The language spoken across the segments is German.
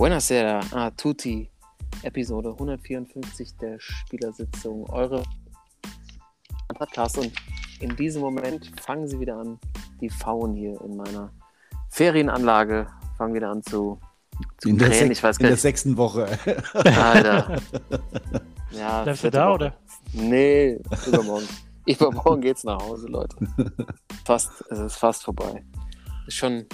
Buonasera a tutti. Episode 154 der Spielersitzung. Eure Podcast. Und in diesem Moment fangen sie wieder an, die Pfauen hier in meiner Ferienanlage fangen wieder an zu, zu in der, krähen. sech- Ich weiß in der sechsten Woche. Alter. Ja, Bleibst du da, Woche. oder? Nee, übermorgen. übermorgen geht's nach Hause, Leute. Fast, es ist fast vorbei. Ist schon,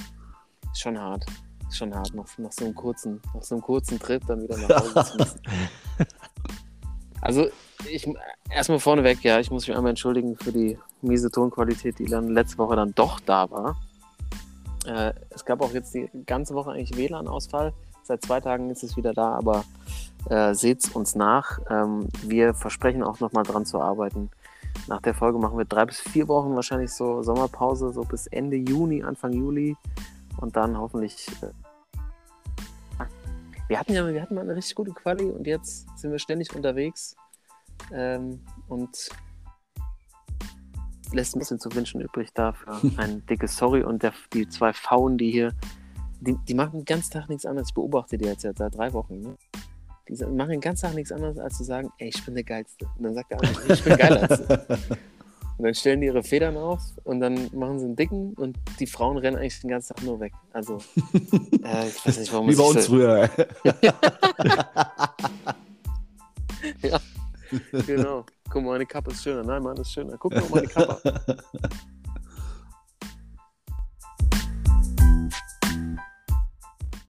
ist schon hart. Ist schon hart, nach, nach, so einem kurzen, nach so einem kurzen Trip dann wieder nach Hause zu müssen. Also, ich erstmal vorneweg, ja, ich muss mich einmal entschuldigen für die miese Tonqualität, die dann letzte Woche dann doch da war. Äh, es gab auch jetzt die ganze Woche eigentlich WLAN-Ausfall. Seit zwei Tagen ist es wieder da, aber äh, seht's uns nach. Ähm, wir versprechen auch nochmal dran zu arbeiten. Nach der Folge machen wir drei bis vier Wochen wahrscheinlich so Sommerpause, so bis Ende Juni, Anfang Juli. Und dann hoffentlich. Äh, wir hatten ja wir hatten mal eine richtig gute Quali und jetzt sind wir ständig unterwegs. Ähm, und lässt ein bisschen zu wünschen übrig dafür. Ein dickes Sorry und der, die zwei Pfauen, die hier, die, die machen den ganzen Tag nichts anderes. Ich beobachte die jetzt seit drei Wochen. Ne? Die machen den ganzen Tag nichts anderes, als zu sagen, ey, ich bin der Geilste. Und dann sagt der andere, ich bin geiler als du. Und dann stellen die ihre Federn auf und dann machen sie einen dicken und die Frauen rennen eigentlich den ganzen Tag nur weg. Also, äh, ich weiß nicht, warum Wie es bei uns so- früher. Genau. Guck mal, meine Kappe ist schöner. Nein, meine ist schöner. Guck mal, meine Kappe.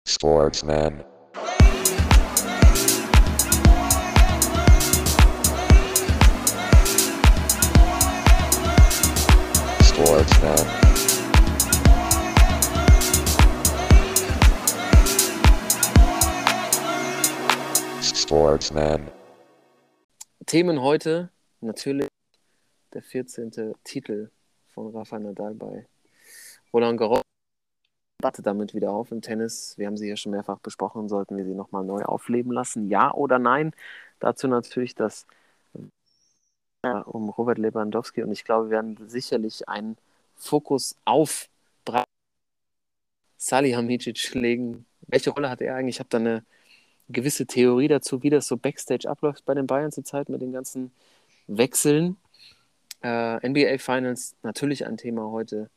Sportsman. Sportsman. Sportsman. Themen heute natürlich der 14. Titel von Rafa Nadal bei Roland Garros. Debatte damit wieder auf im Tennis. Wir haben sie ja schon mehrfach besprochen. Sollten wir sie nochmal neu aufleben lassen? Ja oder nein? Dazu natürlich das ja, um Robert Lewandowski und ich glaube, wir werden sicherlich einen Fokus auf Bra Salihamidzic legen. Welche Rolle hat er eigentlich? Ich habe da eine gewisse Theorie dazu, wie das so Backstage abläuft bei den Bayern zurzeit mit den ganzen Wechseln. Äh, NBA Finals natürlich ein Thema heute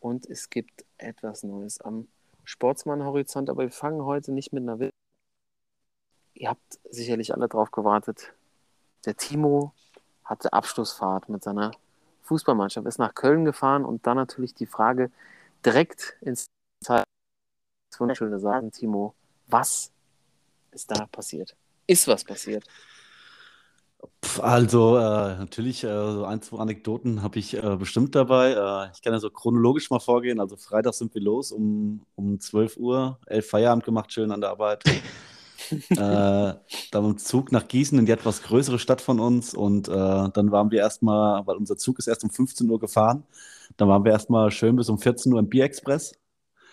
und es gibt etwas Neues am Sportsmann-Horizont, aber wir fangen heute nicht mit einer Ihr habt sicherlich alle drauf gewartet. Der Timo hatte Abschlussfahrt mit seiner Fußballmannschaft, ist nach Köln gefahren und dann natürlich die Frage direkt ins. Wunderschöne Sagen, Timo, was ist da passiert? Ist was passiert? Also, äh, natürlich, äh, so ein, zwei Anekdoten habe ich äh, bestimmt dabei. Äh, ich kann ja so chronologisch mal vorgehen. Also, Freitag sind wir los um, um 12 Uhr, 11 Feierabend gemacht, schön an der Arbeit. äh, dann im Zug nach Gießen in die etwas größere Stadt von uns. Und äh, dann waren wir erstmal, weil unser Zug ist erst um 15 Uhr gefahren, dann waren wir erstmal schön bis um 14 Uhr im Bierexpress.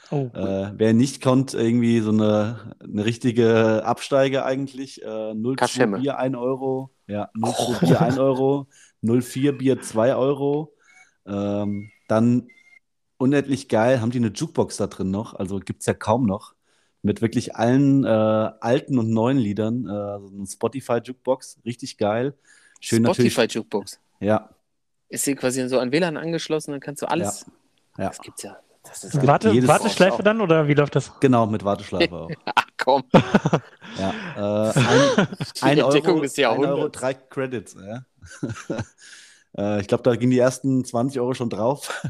Oh, Äh, wer nicht konnte, irgendwie so eine, eine richtige Absteige eigentlich. Äh, 02 Kaschemme. Bier 1 Euro. Ja, 02 Bier 1 Euro. 04 Bier 2 Euro. Ähm, dann unendlich geil, haben die eine Jukebox da drin noch. Also gibt es ja kaum noch. Mit wirklich allen äh, alten und neuen Liedern. Äh, so eine Spotify-Jukebox. Richtig geil. Schön Spotify natürlich. Jukebox. Ja, Ist sie quasi so an WLAN angeschlossen, dann kannst du alles. ja. Das gibt's ja. Das ist ja Warte, jedes- Warteschleife dann oder wie läuft das? genau, mit Warteschleife auch. Ach komm. Ja, äh, ein, ein Die Euro, Entdeckung des ein Euro, drei Credits. Ja. äh, ich glaube, da gingen die ersten 20 Euro schon drauf.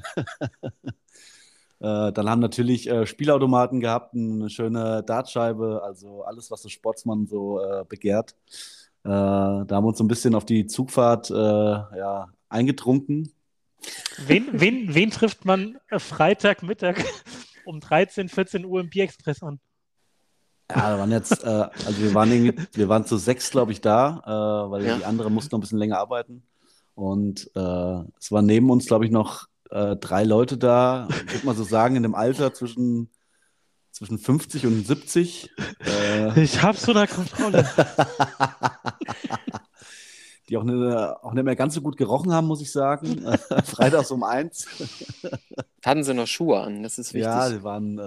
Äh, dann haben natürlich äh, Spielautomaten gehabt, eine schöne Dartscheibe, also alles, was der Sportsmann so äh, begehrt. Äh, da haben wir uns so ein bisschen auf die Zugfahrt äh, ja, eingetrunken. Wen, wen, wen trifft man äh, Freitagmittag um 13, 14 Uhr im Bierexpress an? Ja, da waren jetzt, äh, also wir waren irgendwie, wir waren zu sechs, glaube ich, da, äh, weil Ja. die anderen mussten noch ein bisschen länger arbeiten. Und äh, es waren neben uns, glaube ich, noch äh, drei Leute da, ich würde mal so sagen, in dem Alter zwischen, zwischen 50 und 70. Äh, Ich hab's unter Kontrolle. die auch, ne, auch nicht mehr ganz so gut gerochen haben, muss ich sagen. Freitags um eins. Hatten sie noch Schuhe an, das ist wichtig. Ja, die waren, äh,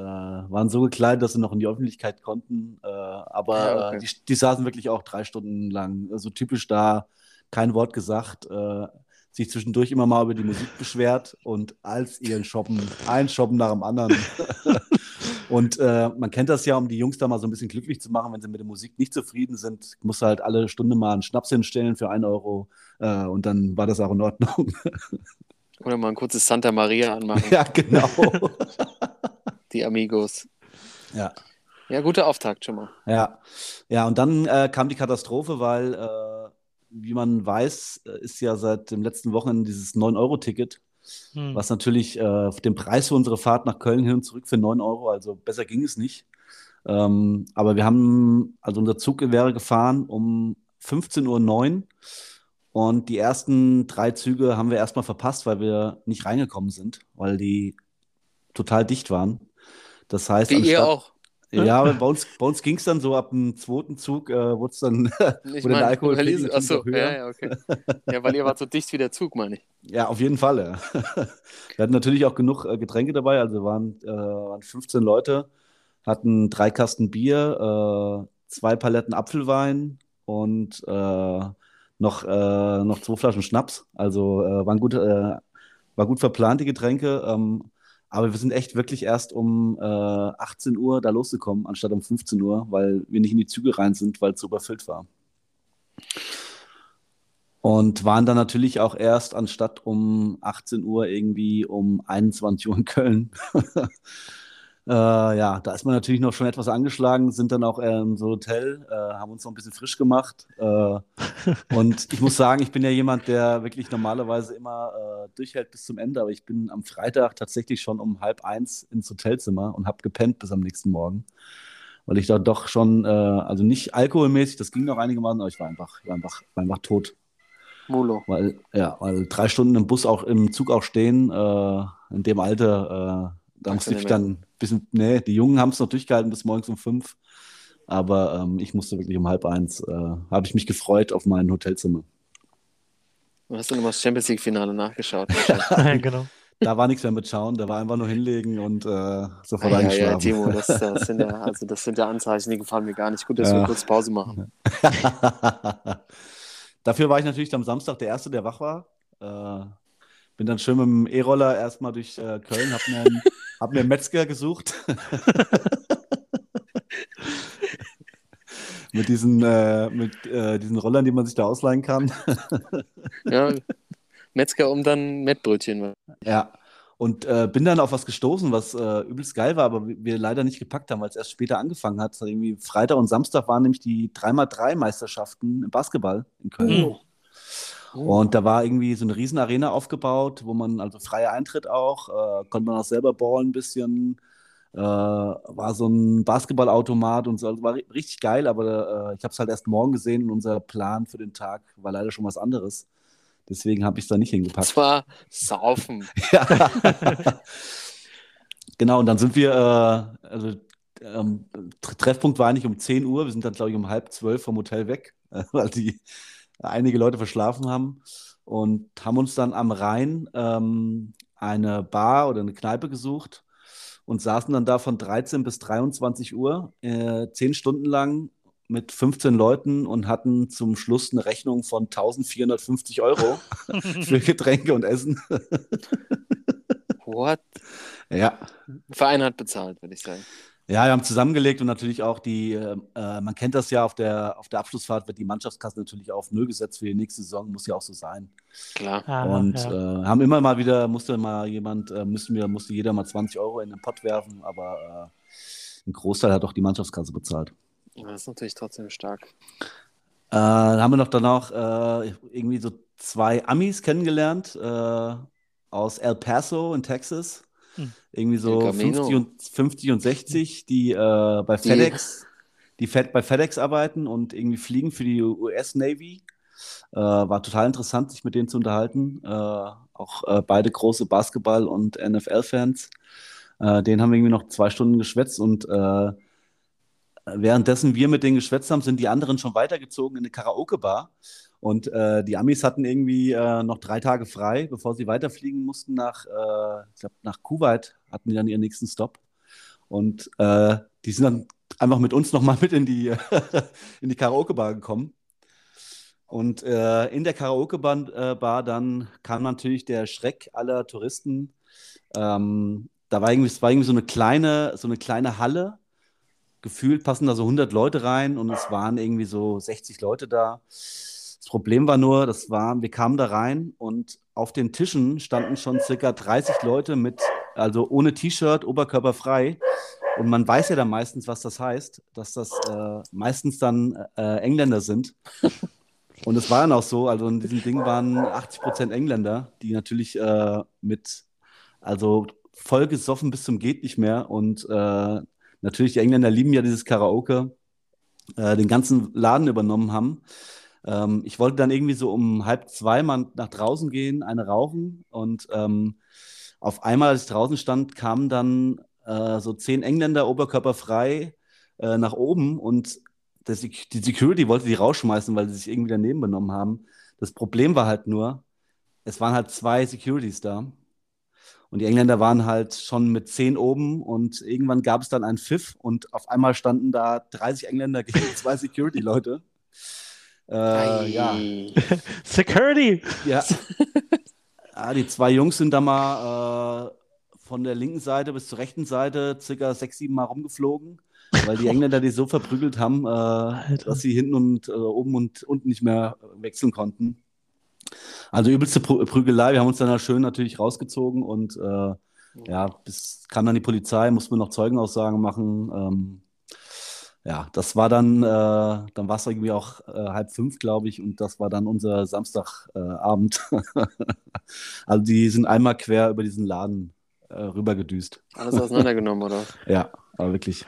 waren so gekleidet, dass sie noch in die Öffentlichkeit konnten. Äh, aber Ja, okay. die, die saßen wirklich auch drei Stunden lang, so also typisch da, kein Wort gesagt, äh, sich zwischendurch immer mal über die Musik beschwert und als ihren Shoppen, ein Shoppen nach dem anderen. und äh, man kennt das ja, um die Jungs da mal so ein bisschen glücklich zu machen, wenn sie mit der Musik nicht zufrieden sind, musst du halt alle Stunde mal einen Schnaps hinstellen für einen Euro äh, und dann war das auch in Ordnung. Oder mal ein kurzes Santa Maria anmachen, ja, genau. die Amigos. ja. Ja, guter Auftakt schon mal. Ja, ja, und dann äh, kam die Katastrophe, weil, äh, wie man weiß, äh, ist ja seit dem letzten Wochenende dieses 9-Euro-Ticket, Hm. was natürlich äh, den Preis für unsere Fahrt nach Köln hin und zurück für 9 Euro, also besser ging es nicht. Ähm, aber wir haben, also unser Zug wäre gefahren um 15.09 Uhr und die ersten drei Züge haben wir erstmal verpasst, weil wir nicht reingekommen sind, weil die total dicht waren. Das heißt, Wie ihr auch. Ja, bei uns, bei uns ging es dann so ab dem zweiten Zug, äh, wurde es dann, Ich Wurde der Alkohol weil ihr, achso, ja, ja, okay. Ja, weil ihr wart so dicht wie der Zug, meine ich. ja, auf jeden Fall. Ja. Wir hatten natürlich auch genug äh, Getränke dabei, also waren, äh, waren 15 Leute, hatten drei Kasten Bier, äh, zwei Paletten Apfelwein und äh, noch, äh, noch zwei Flaschen Schnaps. Also waren gut, war gut verplant, die Getränke. Ähm, aber wir sind echt wirklich erst um äh, 18 Uhr da losgekommen, anstatt um 15 Uhr, weil wir nicht in die Züge rein sind, weil es so überfüllt war. Und waren dann natürlich auch erst anstatt um 18 Uhr irgendwie um 21 Uhr in Köln. äh, ja, da ist man natürlich noch schon etwas angeschlagen, sind dann auch in so Hotel, äh, haben uns noch ein bisschen frisch gemacht. Äh, und ich muss sagen, ich bin ja jemand, der wirklich normalerweise immer äh, durchhält bis zum Ende, aber ich bin am Freitag tatsächlich schon um halb eins ins Hotelzimmer und habe gepennt bis am nächsten Morgen. Weil ich da doch schon, äh, also nicht alkoholmäßig, das ging noch einigermaßen, aber ich war einfach, war einfach, war einfach tot. Mulo. Weil, ja, weil drei Stunden im Bus auch im Zug auch stehen, äh, in dem Alter, da musste ich dann ein bisschen, nee, die Jungen haben es noch durchgehalten bis morgens um fünf. Aber ähm, ich musste wirklich um halb eins, äh, habe ich mich gefreut auf mein Hotelzimmer. Du hast du nochmal das Champions League-Finale nachgeschaut. Ja, genau. Da war nichts mehr mit Schauen, da war einfach nur hinlegen und äh, sofort Ah, ja, ja, eingeschlafen. Timo, das, das, sind ja, also das sind ja Anzeichen, die gefallen mir gar nicht. Gut, dass wir Ja. kurz Pause machen. Dafür war ich natürlich am Samstag der Erste, der wach war. Äh, bin dann schön mit dem E-Roller erstmal durch äh, Köln, hab mir, einen, hab mir einen Metzger gesucht. mit diesen, äh, mit, äh, diesen Rollern, die man sich da ausleihen kann. Ja, Metzger um dann Mettbrötchen. Ja. Und äh, bin dann auf was gestoßen, was äh, übelst geil war, aber wir wir leider nicht gepackt haben, weil es erst später angefangen hat. Irgendwie Freitag und Samstag waren nämlich die 3x3-Meisterschaften im Basketball in Köln. Mhm. Und da war irgendwie so eine Riesenarena aufgebaut, wo man also freier Eintritt auch, äh, konnte man auch selber ballen ein bisschen, äh, war so ein Basketballautomat und so, also war ri- richtig geil, aber äh, ich habe es halt erst morgen gesehen und unser Plan für den Tag war leider schon was anderes. Deswegen habe ich es da nicht Das hingepackt. war Saufen. Ja. Genau, und dann sind wir, äh, also ähm, Tre- Treffpunkt war eigentlich um 10 Uhr, wir sind dann, glaube ich, um halb zwölf vom Hotel weg, weil die einige Leute verschlafen haben und haben uns dann am Rhein ähm, eine Bar oder eine Kneipe gesucht und saßen dann da von 13 bis 23 Uhr, äh, 10 Stunden lang mit 15 Leuten und hatten zum Schluss eine Rechnung von 1450 Euro für Getränke und Essen. What? Ja, Verein hat bezahlt, würde ich sagen. Ja, wir haben zusammengelegt und natürlich auch die, äh, äh, man kennt das ja, auf der, auf der Abschlussfahrt wird die Mannschaftskasse natürlich auf Null gesetzt für die nächste Saison, muss ja auch so sein. Klar. Ah, und ja. äh, haben immer mal wieder, musste mal jemand, äh, müssen wir, musste jeder mal 20 Euro in den Pott werfen, aber äh, ein Großteil hat auch die Mannschaftskasse bezahlt. Ja, Das ist natürlich trotzdem stark. Äh, dann haben wir noch danach äh, irgendwie so zwei Amis kennengelernt äh, aus El Paso in Texas. Hm. Irgendwie so El Camino. 50 und, 50 und 60, die äh, bei Die- FedEx, die Fed, bei FedEx arbeiten und irgendwie fliegen für die US Navy. Äh, war total interessant, sich mit denen zu unterhalten. Äh, auch äh, beide große Basketball- und NFL-Fans. Äh, denen haben wir irgendwie noch zwei Stunden geschwätzt und äh, währenddessen wir mit denen geschwätzt haben, sind die anderen schon weitergezogen in eine Karaoke-Bar. Und äh, die Amis hatten irgendwie äh, noch drei Tage frei, bevor sie weiterfliegen mussten nach, äh, ich glaube, nach Kuwait hatten die dann ihren nächsten Stop. Und äh, die sind dann einfach mit uns nochmal mit in die, in die Karaoke-Bar gekommen. Und äh, in der Karaoke-Bar äh, dann kam natürlich der Schreck aller Touristen. Ähm, da war irgendwie, es war irgendwie so eine kleine, so eine kleine Halle. Gefühlt passen da so 100 Leute rein und es waren irgendwie so 60 Leute da. Das Problem war nur, das war, wir kamen da rein und auf den Tischen standen schon circa 30 Leute mit, also ohne T-Shirt, oberkörperfrei. Und man weiß ja dann meistens, was das heißt, dass das äh, meistens dann äh, Engländer sind. Und es war dann auch so, also in diesem Ding waren 80 Prozent Engländer, die natürlich äh, mit, also voll gesoffen bis zum geht nicht mehr. Und äh, natürlich, die Engländer lieben ja dieses Karaoke, äh, den ganzen Laden übernommen haben. Ähm, ich wollte dann irgendwie so um halb zwei mal nach draußen gehen, eine rauchen. Und ähm, auf einmal, als ich draußen stand, kamen dann äh, so zehn Engländer oberkörperfrei äh, nach oben und das, die Security wollte die rausschmeißen, weil sie sich irgendwie daneben benommen haben. Das Problem war halt nur, es waren halt zwei Securities da. Und die Engländer waren halt schon mit zehn oben und irgendwann gab es dann einen Pfiff und auf einmal standen da 30 Engländer gegen zwei Security-Leute. Äh, ja. Security! Ja. ja. Die zwei Jungs sind da mal äh, von der linken Seite bis zur rechten Seite circa sechs, sieben Mal rumgeflogen weil die Engländer die so verprügelt haben, äh, dass sie hinten und äh, oben und unten nicht mehr wechseln konnten. Also übelste Prü Prügelei. Wir haben uns dann schön natürlich rausgezogen und äh, ja, bis kam dann die Polizei, mussten wir noch Zeugenaussagen machen. Ähm, ja, das war dann, äh, dann war es irgendwie auch äh, halb fünf, glaube ich, und das war dann unser Samstagabend. also die sind einmal quer über diesen Laden äh, rübergedüst. Alles auseinandergenommen, oder? Ja, aber wirklich.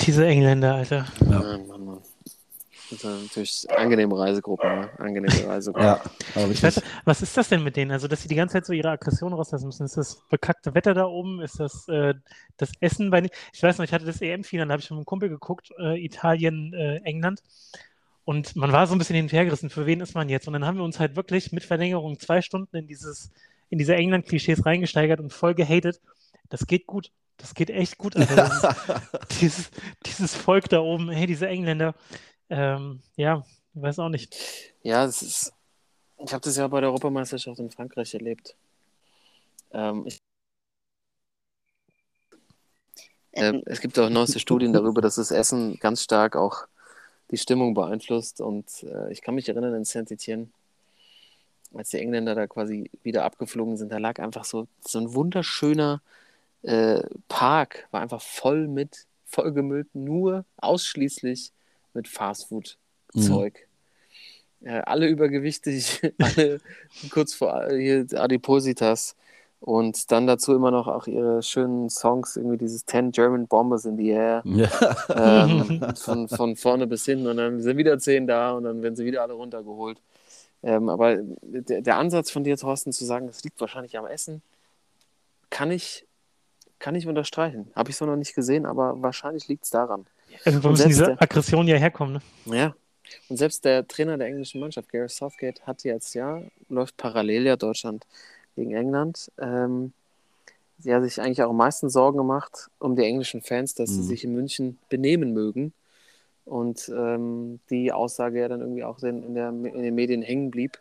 Diese Engländer, Alter. Ja. Mann, Mann, Mann. Das sind natürlich angenehme Reisegruppen, ne? Angenehme Reisegruppen. Ja, aber Ich weiß, was ist das denn mit denen? Also, dass sie die ganze Zeit so ihre Aggression rauslassen müssen. Ist das bekackte Wetter da oben? Ist das äh, das Essen bei Ich weiß noch, ich hatte das EM-Finale, da habe ich mit einem Kumpel geguckt, äh, Italien, äh, England. Und man war so ein bisschen hin und her gerissen, für wen ist man jetzt? Und dann haben wir uns halt wirklich mit Verlängerung zwei Stunden in dieses, in diese England-Klischees reingesteigert und voll gehatet. Das geht gut. Das geht echt gut. Ist, dieses, dieses Volk da oben, hey, diese Engländer. Ähm, ja, ich weiß auch nicht. Ja, es ist. Ich habe das ja bei der Europameisterschaft in Frankreich erlebt. Ähm, ich, äh, es gibt auch neueste Studien darüber, dass das Essen ganz stark auch die Stimmung beeinflusst. Und äh, ich kann mich erinnern in Saint-Étienne, als die Engländer da quasi wieder abgeflogen sind, da lag einfach so, so ein wunderschöner äh, Park, war einfach voll mit, vollgemüllt, nur ausschließlich mit Fastfood-Zeug. Äh, alle übergewichtig, alle kurz vor hier Adipositas. Und dann dazu immer noch auch ihre schönen Songs, irgendwie dieses 10 German Bombers in the Air. Ja. Ähm, von, von vorne bis hinten und dann sind wieder zehn da und dann werden sie wieder alle runtergeholt. Ähm, aber der, der Ansatz von dir, Thorsten, zu sagen, das liegt wahrscheinlich am Essen, kann ich, kann ich unterstreichen. Habe ich so noch nicht gesehen, aber wahrscheinlich liegt es daran. Irgendwo Und müssen selbst diese der- Aggressionen ja herkommen. Ne? Ja. Und selbst der Trainer der englischen Mannschaft, Gareth Southgate, hat jetzt ja, läuft parallel ja Deutschland gegen England. Ähm, sie hat sich eigentlich auch am meisten Sorgen gemacht um die englischen Fans, dass sie Mhm. sich in München benehmen mögen. Und ähm, die Aussage ja dann irgendwie auch in, der, in den Medien hängen blieb.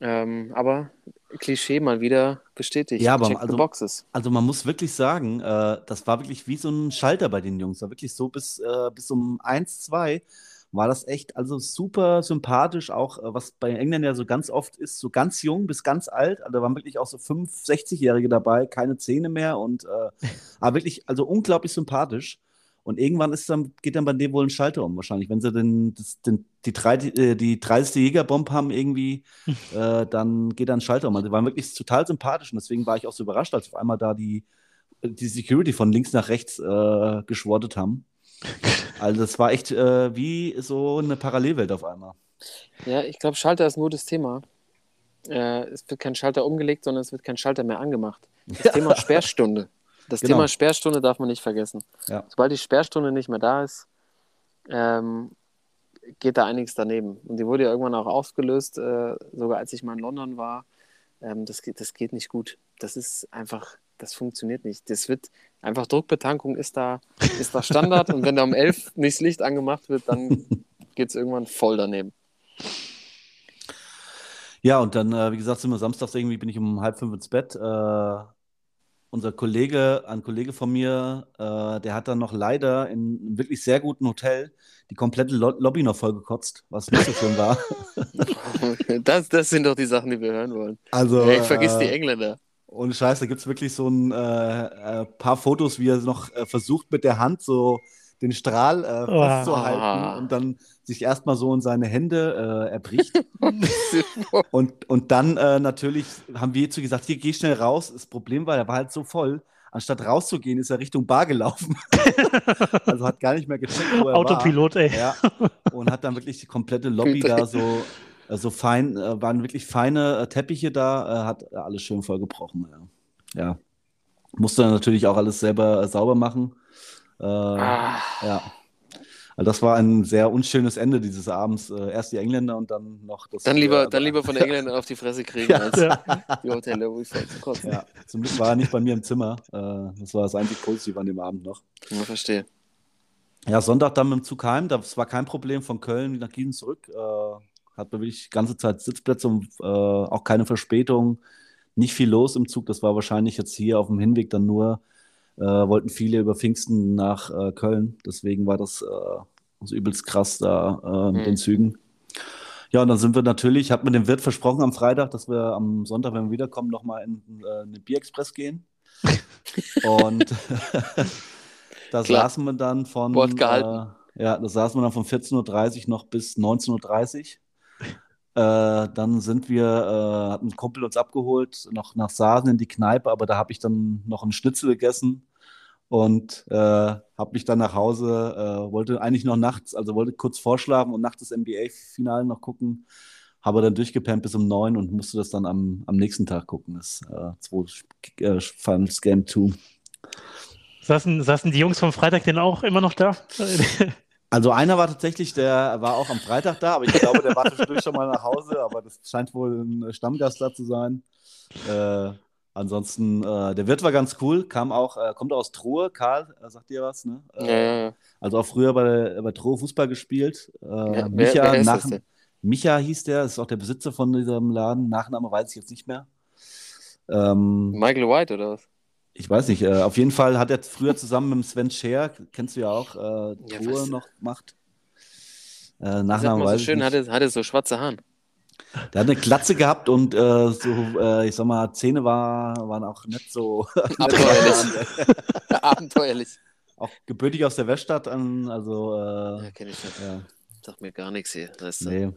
Ähm, aber Klischee mal wieder bestätigt. Ja, aber also- boxes. Also man muss wirklich sagen, äh, das war wirklich wie so ein Schalter bei den Jungs. War wirklich so bis, äh, bis um 1, 2 war das echt also super sympathisch, auch äh, was bei Engländern ja so ganz oft ist, so ganz jung bis ganz alt. Also da waren wirklich auch so 5, 60-Jährige dabei, keine Zähne mehr und äh, aber wirklich, also unglaublich sympathisch. Und irgendwann ist dann, geht dann bei dem wohl ein Schalter um, wahrscheinlich. Wenn sie den, das, den, die, drei, äh, die 30. Jägerbomb haben irgendwie, äh, dann geht dann ein Schalter um. Also die waren wirklich total sympathisch und deswegen war ich auch so überrascht, als auf einmal da die, die Security von links nach rechts äh, geschwortet haben. Also das war echt äh, wie so eine Parallelwelt auf einmal. Ja, ich glaube, Schalter ist nur das Thema. Äh, es wird kein Schalter umgelegt, sondern es wird kein Schalter mehr angemacht. Das Thema Sperrstunde. Das Genau. Thema Sperrstunde darf man nicht vergessen. Ja. Sobald die Sperrstunde nicht mehr da ist, ähm, geht da einiges daneben. Und die wurde ja irgendwann auch aufgelöst, äh, sogar als ich mal in London war. Ähm, das, geht, das geht nicht gut. Das ist einfach, das funktioniert nicht. Das wird einfach Druckbetankung ist da, ist da Standard und wenn da um 11 nicht das Licht angemacht wird, dann geht es irgendwann voll daneben. Ja, und dann, äh, wie gesagt, sind wir samstags irgendwie, bin ich um halb fünf ins Bett. Äh, unser Kollege, ein Kollege von mir, äh, der hat dann noch leider in einem wirklich sehr guten Hotel die komplette Lo Lobby noch vollgekotzt, was nicht so schön war. Das, das sind doch die Sachen, die wir hören wollen. Also, Ey, vergiss die äh, Engländer. Und Scheiße, da gibt es wirklich so ein äh, äh, paar Fotos, wie er noch äh, versucht mit der Hand so den Strahl äh, Oh. festzuhalten und dann sich erstmal so in seine Hände äh, erbricht. und, und dann äh, natürlich haben wir zu gesagt, hier geh schnell raus. Das Problem war, er war halt so voll. Anstatt rauszugehen, ist er Richtung Bar gelaufen. also hat gar nicht mehr gecheckt, wo er Autopilot, ey. war. Ja. Und hat dann wirklich die komplette Lobby da so, äh, so fein, äh, waren wirklich feine äh, Teppiche da, hat alles schön vollgebrochen. Ja. ja. Musste dann natürlich auch alles selber äh, sauber machen. Äh, Ah, ja. Also das war ein sehr unschönes Ende dieses Abends. Äh, erst die Engländer und dann noch das. dann, lieber, äh, dann lieber von den Engländern auf die Fresse kriegen, Ja. als Ja. die Hotel voll zu kotzen. Ja, zum Glück war er nicht bei mir im Zimmer. Äh, das war das einzig Positive an dem Abend noch. Ich verstehe. Ja, Sonntag dann mit dem Zug heim. Das war kein Problem von Köln nach Gießen zurück. Hat wirklich die ganze Zeit Sitzplätze und auch keine Verspätung. Nicht viel los im Zug. Das war wahrscheinlich jetzt hier auf dem Hinweg dann nur. Äh, wollten viele über Pfingsten nach äh, Köln. Deswegen war das äh, so übelst krass da äh, mit Mhm. den Zügen. Ja, und dann sind wir natürlich, hat mir dem Wirt versprochen am Freitag, dass wir am Sonntag, wenn wir wiederkommen, nochmal in äh, eine Bierexpress gehen. Und da Klar. saßen wir dann von, äh, ja, da saßen wir dann von 14.30 Uhr noch bis 19.30 Uhr. Äh, dann sind wir, äh, hat ein Kumpel uns abgeholt, noch nach Saasen in die Kneipe, aber da habe ich dann noch einen Schnitzel gegessen und äh, habe mich dann nach Hause, äh, wollte eigentlich noch nachts, also wollte kurz vorschlafen und nachts das NBA-Finale noch gucken, habe dann durchgepennt bis um neun und musste das dann am, am nächsten Tag gucken, das äh, äh, Finals Game 2. Saßen, saßen die Jungs vom Freitag denn auch immer noch da? Also einer war tatsächlich, der war auch am Freitag da, aber ich glaube, der war zwischendurch schon mal nach Hause, aber das scheint wohl ein Stammgast da zu sein. Äh, ansonsten, äh, der Wirt war ganz cool, kam auch, äh, kommt aus Trohe, Karl, äh, sagt dir was, ne? Ja, Äh, ja, ja. Also auch früher bei, bei Trohe Fußball gespielt. Äh, Ja, wer- Micha, wer nach? Micha hieß der, ist auch der Besitzer von diesem Laden. Nachname weiß ich jetzt nicht mehr. Ähm, Michael White oder was? Ich weiß nicht, äh, auf jeden Fall hat er früher zusammen mit Sven Scher, kennst du ja auch, äh, Ja, Truhe was- noch gemacht. Äh, Nachnamen so weiß ich schön, hatte, hatte so schwarze Haare. Der hat eine Glatze gehabt und äh, so, äh, ich sag mal, Zähne war, waren auch nicht so, so Abenteuerlich. Abenteuerlich. auch gebürtig aus der Weststadt, an, also äh, Ja, kenne ich nicht. ja, Sag mir gar nichts hier. Weißt du? nee.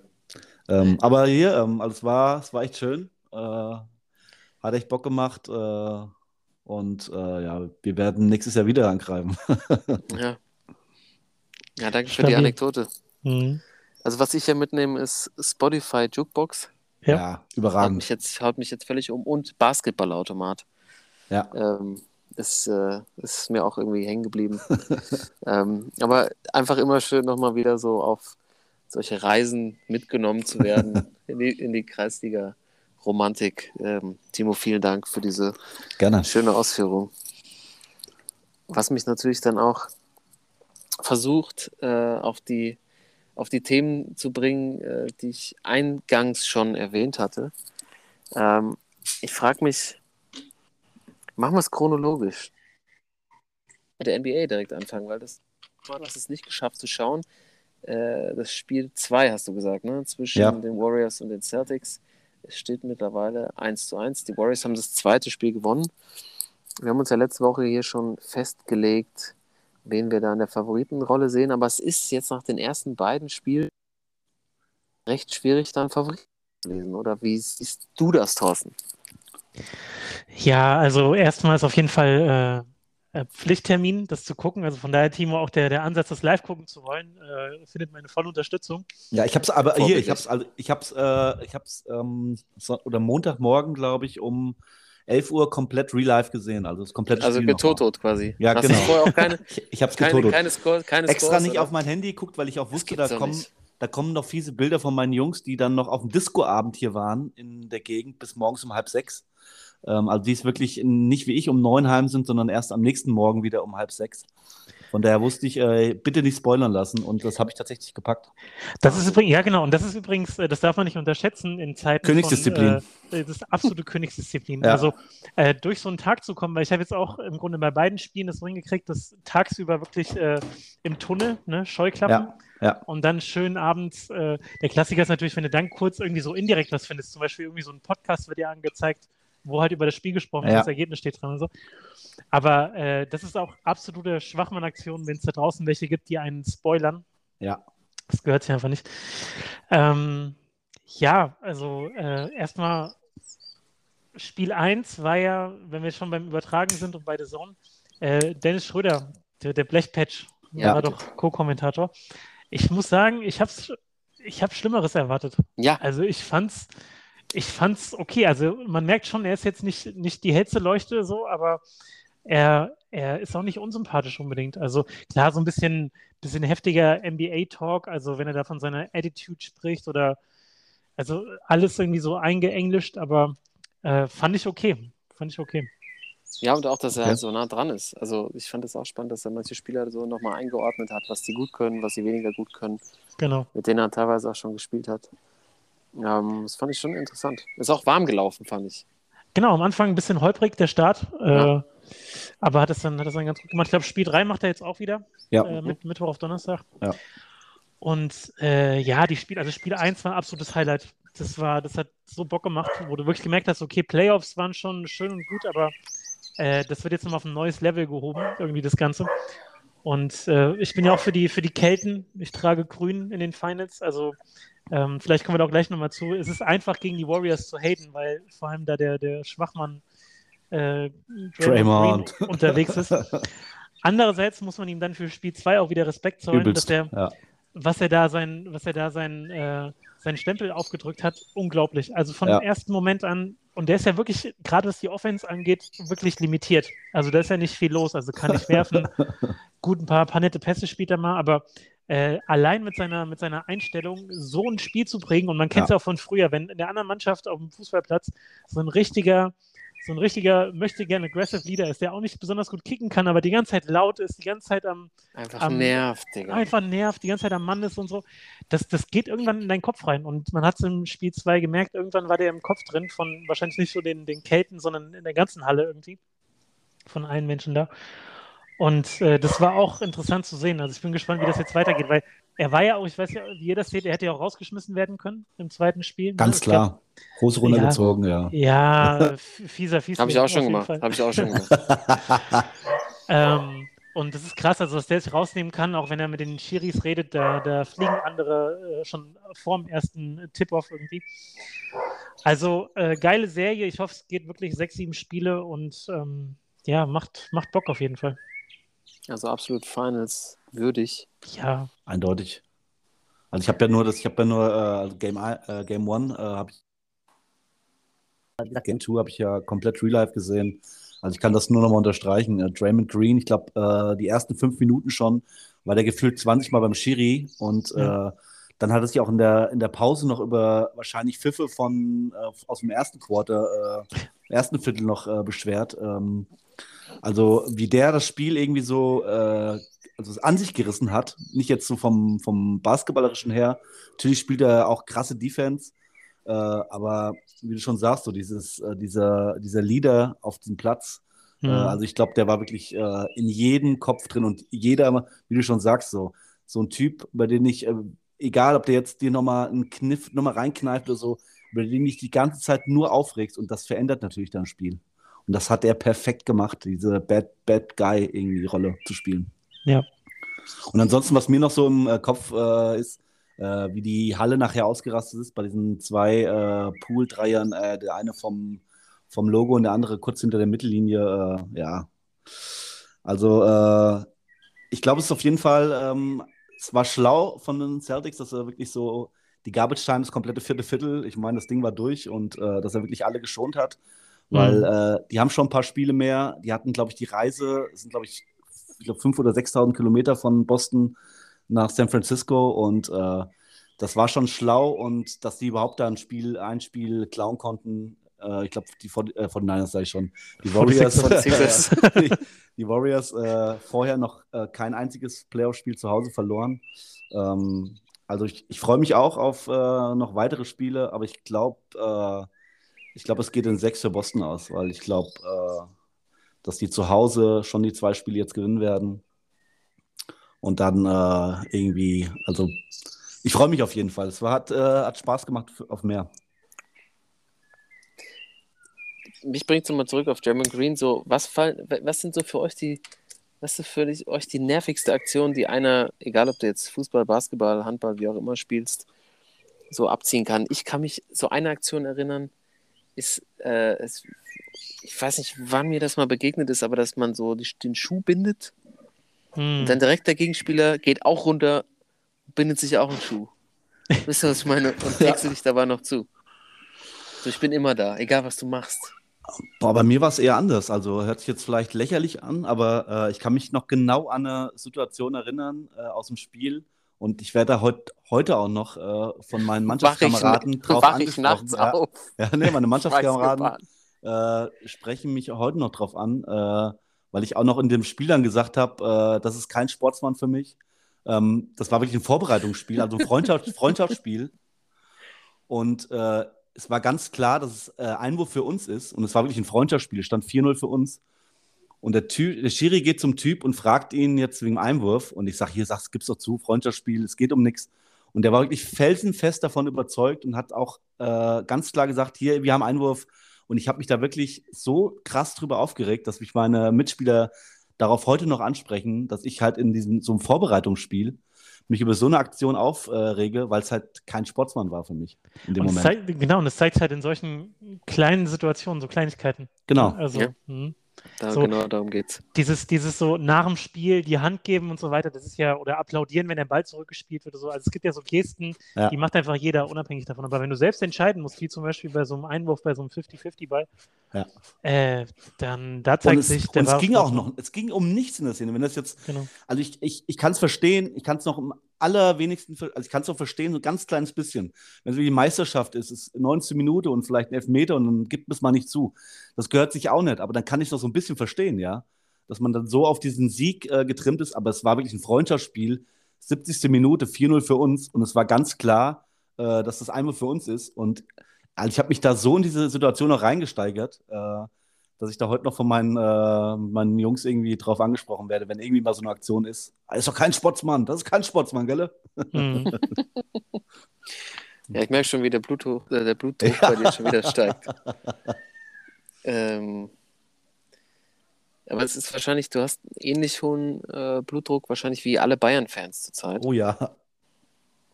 Ähm, aber hier, ähm, also es war, es war echt schön. Äh, hat echt Bock gemacht. Und äh, ja, wir werden nächstes Jahr wieder angreifen. Ja. Ja, danke für Stabil. die Anekdote. Mhm. Also was ich hier mitnehme, ist Spotify Jukebox. Ja. Haut überragend. mich jetzt, haut mich jetzt völlig um. Und Basketballautomat. Ja. Ähm, ist, äh, ist mir auch irgendwie hängen geblieben. ähm, aber einfach immer schön nochmal wieder so auf solche Reisen mitgenommen zu werden in die, in die Kreisliga Romantik. Ähm, Timo, vielen Dank für diese Gerne. schöne Ausführung. Was mich natürlich dann auch versucht, äh, auf, die, auf die Themen zu bringen, äh, die ich eingangs schon erwähnt hatte. Ähm, ich frage mich, machen wir es chronologisch? Mit der NBA direkt anfangen, weil das du hast es nicht geschafft zu schauen. Äh, das Spiel 2 hast du gesagt, ne? Zwischen Ja. den Warriors und den Celtics. Es steht mittlerweile 1 zu 1. Die Warriors haben das zweite Spiel gewonnen. Wir haben uns ja letzte Woche hier schon festgelegt, wen wir da in der Favoritenrolle sehen, aber es ist jetzt nach den ersten beiden Spielen recht schwierig, da einen Favoriten zu lesen. Oder wie siehst du das, Thorsten? Ja, also erstmal ist auf jeden Fall äh, Pflichttermin, das zu gucken. Also von daher, Timo, auch der, der Ansatz, das live gucken zu wollen, äh, findet meine volle Unterstützung. Ja, ich hab's aber hier, ich Vorbildlich. hab's, also, ich hab's, äh, ich hab's, ähm, so, oder Montagmorgen, glaube ich, um, 11 Uhr komplett Real Life gesehen. Also das komplette Also getotot quasi. Ja, Hast genau. vorher auch keine, Ich, ich hab's keine, getotet. keine, Score, keine Extra Scores, nicht oder? auf mein Handy geguckt, weil ich auch wusste, da kommen, nicht. da kommen noch fiese Bilder von meinen Jungs, die dann noch auf dem Discoabend hier waren in der Gegend bis morgens um halb sechs. Ähm, also die ist wirklich nicht wie ich um neun heim sind, sondern erst am nächsten Morgen wieder um halb sechs. Von daher wusste ich, äh, bitte nicht spoilern lassen und das habe ich tatsächlich gepackt. Das ist übrigens, ja genau, und das ist übrigens, äh, das darf man nicht unterschätzen in Zeiten Königsdisziplin. Von, äh, das ist absolute Königsdisziplin. Ja. Also äh, durch so einen Tag zu kommen, weil ich habe jetzt auch im Grunde bei beiden Spielen das so hingekriegt, dass tagsüber wirklich äh, im Tunnel, ne, Scheuklappen, Ja, ja. und dann schön abends, äh, der Klassiker ist natürlich, wenn du dann kurz irgendwie so indirekt was findest, zum Beispiel irgendwie so ein Podcast wird dir angezeigt, wo halt über das Spiel gesprochen wird, Ja. das Ergebnis steht dran und so. Aber äh, das ist auch absolute Schwachmann-Aktion, wenn es da draußen welche gibt, die einen spoilern. Ja. Das gehört sich einfach nicht. Ähm, ja, also äh, erstmal Spiel 1 war ja, wenn wir schon beim Übertragen sind und bei der Zone, äh, Dennis Schröder, der, der Blechpatch, Ja. war doch Co-Kommentator. Ich muss sagen, ich habe ich hab Schlimmeres erwartet. Ja, Also ich fand's, ich fand's okay. Also man merkt schon, er ist jetzt nicht, nicht die hellste Leuchte so, aber er, er ist auch nicht unsympathisch unbedingt. Also klar, so ein bisschen, bisschen heftiger NBA-Talk, also wenn er da von seiner Attitude spricht oder also alles irgendwie so eingeenglischt, aber äh, fand ich okay. Fand ich okay. ja, und auch, dass er Okay. halt so nah dran ist. Also ich fand es auch spannend, dass er manche Spieler so nochmal eingeordnet hat, was die gut können, was sie weniger gut können, Genau. mit denen er teilweise auch schon gespielt hat. Ähm, das fand ich schon interessant. Ist auch warm gelaufen, fand ich. Genau, am Anfang ein bisschen holprig, der Start. Ja. Äh, aber hat es dann, hat es dann ganz gut gemacht. Ich glaube, Spiel 3 macht er jetzt auch wieder. Ja. äh, mit Mittwoch auf Donnerstag. Ja. Und äh, ja, die Spiel, also Spiel 1 war ein absolutes Highlight. Das war, das hat so Bock gemacht, wo du wirklich gemerkt hast, okay, Playoffs waren schon schön und gut, aber äh, das wird jetzt nochmal auf ein neues Level gehoben, irgendwie das Ganze. Und äh, ich bin ja auch für die, für die Kelten. Ich trage grün in den Finals. Also ähm, vielleicht kommen wir da auch gleich nochmal zu. Es ist einfach gegen die Warriors zu haten, weil vor allem da der, der Schwachmann äh, Draymond. Green unterwegs ist. Andererseits muss man ihm dann für Spiel 2 auch wieder Respekt zollen, Übelst. dass er, Ja. was er da sein, was er da sein, äh, seinen Stempel aufgedrückt hat, unglaublich. Also von Ja. dem ersten Moment an, und der ist ja wirklich, gerade was die Offense angeht, wirklich limitiert. Also da ist ja nicht viel los, also kann nicht werfen. Gut, ein paar, paar nette Pässe spielt er mal, aber äh, allein mit seiner, mit seiner Einstellung so ein Spiel zu prägen, und man kennt es ja. auch von früher, wenn in der anderen Mannschaft auf dem Fußballplatz so ein richtiger, so ein richtiger möchte gerne aggressive Leader ist, der auch nicht besonders gut kicken kann, aber die ganze Zeit laut ist, die ganze Zeit am Einfach Am- nervt, Digga. einfach nervt, die ganze Zeit am Mann ist und so. Das, das geht irgendwann in deinen Kopf rein. Und man hat es im Spiel 2 gemerkt, irgendwann war der im Kopf drin von wahrscheinlich nicht so den, den Kelten, sondern in der ganzen Halle irgendwie. Von allen Menschen da. Und äh, das war auch interessant zu sehen. Also ich bin gespannt, wie das jetzt weitergeht, weil er war ja auch, ich weiß ja, wie ihr das seht, er hätte ja auch rausgeschmissen werden können im zweiten Spiel. Ganz Ich glaub, klar. Hose runtergezogen, ja. Ja, f- fieser, fieser. Habe ich auch schon gemacht. Habe ich auch schon gemacht. Ähm, und das ist krass, also dass der sich rausnehmen kann, auch wenn er mit den Schiris redet, da, da fliegen andere äh, schon vor dem ersten Tip-Off irgendwie. Also äh, geile Serie, ich hoffe, es geht wirklich sechs, sieben Spiele und ähm, ja, macht, macht Bock auf jeden Fall. Also absolut Finals würdig. Ja, Eindeutig. Also ich habe ja nur das, ich habe ja nur äh, also Game, äh, Game One, äh, habe ich Game 2 habe ich ja komplett Real Life gesehen. Also ich kann das nur nochmal unterstreichen. Äh, Draymond Green, ich glaube, äh, die ersten fünf Minuten schon war der gefühlt 20 Mal beim Schiri und Ja. äh, dann hat er sich auch in der, in der Pause noch über wahrscheinlich Pfiffe von äh, aus dem ersten Quarter, äh, ersten Viertel noch äh, beschwert. Ähm, also wie der das Spiel irgendwie so äh, also an sich gerissen hat, nicht jetzt so vom, vom Basketballerischen her. Natürlich spielt er auch krasse Defense, äh, aber wie du schon sagst, so dieses, äh, dieser, dieser Leader auf diesem Platz, äh, Mhm. also ich glaube, der war wirklich äh, in jedem Kopf drin und jeder, wie du schon sagst, so, so ein Typ, bei dem ich, äh, egal ob der jetzt dir nochmal einen Kniff nochmal reinkneift oder so, über den dich die ganze Zeit nur aufregst und das verändert natürlich dein Spiel. Und das hat er perfekt gemacht, diese Bad, Bad Guy irgendwie Rolle zu spielen. Ja. Und ansonsten, was mir noch so im äh, Kopf äh, ist, äh, wie die Halle nachher ausgerastet ist bei diesen zwei äh, Pool-Dreiern, äh, der eine vom, vom Logo und der andere kurz hinter der Mittellinie, äh, ja. Also, ich glaube, es ist auf jeden Fall, ähm, es war schlau von den Celtics, dass er wirklich so die Garbage Time, das komplette vierte Viertel, ich meine, das Ding war durch und dass er wirklich alle geschont hat, weil Mhm. äh, die haben schon ein paar Spiele mehr. Die hatten, glaube ich, die Reise, sind, glaube ich, ich glaube, 5.000 oder 6.000 Kilometer von Boston nach San Francisco und äh, das war schon schlau und dass die überhaupt da ein Spiel, ein Spiel klauen konnten. Äh, ich glaube, die von, äh, von Niners ich schon. Die Warriors, Von Sixers. die, die Warriors äh, vorher noch äh, kein einziges Playoff-Spiel zu Hause verloren. Ähm, also ich, ich freue mich auch auf äh, noch weitere Spiele, aber ich glaube, äh, ich glaube, es geht in sechs für Boston aus, weil ich glaube, äh, dass die zu Hause schon die zwei Spiele jetzt gewinnen werden. Und dann äh, irgendwie, also ich freue mich auf jeden Fall. Es war, hat, äh, hat Spaß gemacht auf mehr. Mich bringt es nochmal zurück auf German Green. So, was, fall, was sind so für euch die, was ist für euch die nervigste Aktion, die einer, egal ob du jetzt Fußball, Basketball, Handball, wie auch immer spielst, so abziehen kann? Ich kann mich so eine Aktion erinnern, ist, äh, es, ich weiß nicht, wann mir das mal begegnet ist, aber dass man so den Schuh bindet Hm. und dann direkt der Gegenspieler geht auch runter, bindet sich auch einen Schuh. Wisst ihr, was ich meine? Und wechselt dich dabei noch zu. So, ich bin immer da, egal was du machst. Boah, bei mir war es eher anders. Also hört sich jetzt vielleicht lächerlich an, aber äh, ich kann mich noch genau an eine Situation erinnern äh, aus dem Spiel. Und ich werde heut, heute auch noch äh, von meinen Mannschaftskameraden ich, drauf wach ich angesprochen. nachts ja, auf. ja, nee, meine Mannschaftskameraden äh, sprechen mich heute noch drauf an, äh, weil ich auch noch in dem Spiel dann gesagt habe, äh, das ist kein Sportsmann für mich. Ähm, das war wirklich ein Vorbereitungsspiel, also ein Freundschaft, Freundschaftsspiel. Und äh, es war ganz klar, dass es äh, Einwurf für uns ist. Und es war wirklich ein Freundschaftsspiel. Es stand 4-0 für uns. Und der, Ty der Schiri geht zum Typ und fragt ihn jetzt wegen Einwurf. Und ich sage, hier, sag's, gib's doch zu, Freundschaftsspiel, es geht um nichts. Und der war wirklich felsenfest davon überzeugt und hat auch äh, ganz klar gesagt, hier, wir haben Einwurf. Und ich habe mich da wirklich so krass drüber aufgeregt, dass mich meine Mitspieler darauf heute noch ansprechen, dass ich halt in diesem so einem Vorbereitungsspiel mich über so eine Aktion aufrege, weil es halt kein Sportsmann war für mich in dem Und es Moment. zeigt, genau, und es zeigt halt in solchen kleinen Situationen, so Kleinigkeiten. Genau. Also, Ja. Da, So. Genau darum geht's. dieses, dieses so nach dem Spiel die Hand geben und so weiter, das ist ja, oder applaudieren, wenn der Ball zurückgespielt wird oder so. Also es gibt ja so Gesten, Ja. die macht einfach jeder unabhängig davon. Aber wenn du selbst entscheiden musst, wie zum Beispiel bei so einem Einwurf, bei so einem 50-50-Ball, Ja. äh, dann da Und zeigt es, sich und es ging auch noch, es ging um nichts in der Szene. Wenn das jetzt, Genau. also ich, ich, ich kann es verstehen, ich kann es noch am allerwenigsten, also ich kann es noch verstehen, so ein ganz kleines bisschen. Wenn es wie die Meisterschaft ist, ist 19 Minuten und vielleicht ein Elfmeter und dann gibt es mal nicht zu. Das gehört sich auch nicht, aber dann kann ich noch so ein bisschen verstehen, ja. Dass man dann so auf diesen Sieg äh, getrimmt ist, aber es war wirklich ein Freundschaftsspiel. 70. Minute, 4-0 für uns und es war ganz klar, äh, dass das einmal für uns ist. Und also ich habe mich da so in diese Situation noch reingesteigert, äh, dass ich da heute noch von meinen, äh, meinen Jungs irgendwie drauf angesprochen werde, wenn irgendwie mal so eine Aktion ist. Das ist doch kein Sportsmann, das ist kein Sportsmann, gell? Mhm. Ja, ich merke schon, wie der Blutdruck, äh, der Blutdruck Ja. bei dir schon wieder steigt. ähm, aber es ist wahrscheinlich, du hast ähnlich hohen äh, Blutdruck, wahrscheinlich wie alle Bayern-Fans zurzeit. Oh ja.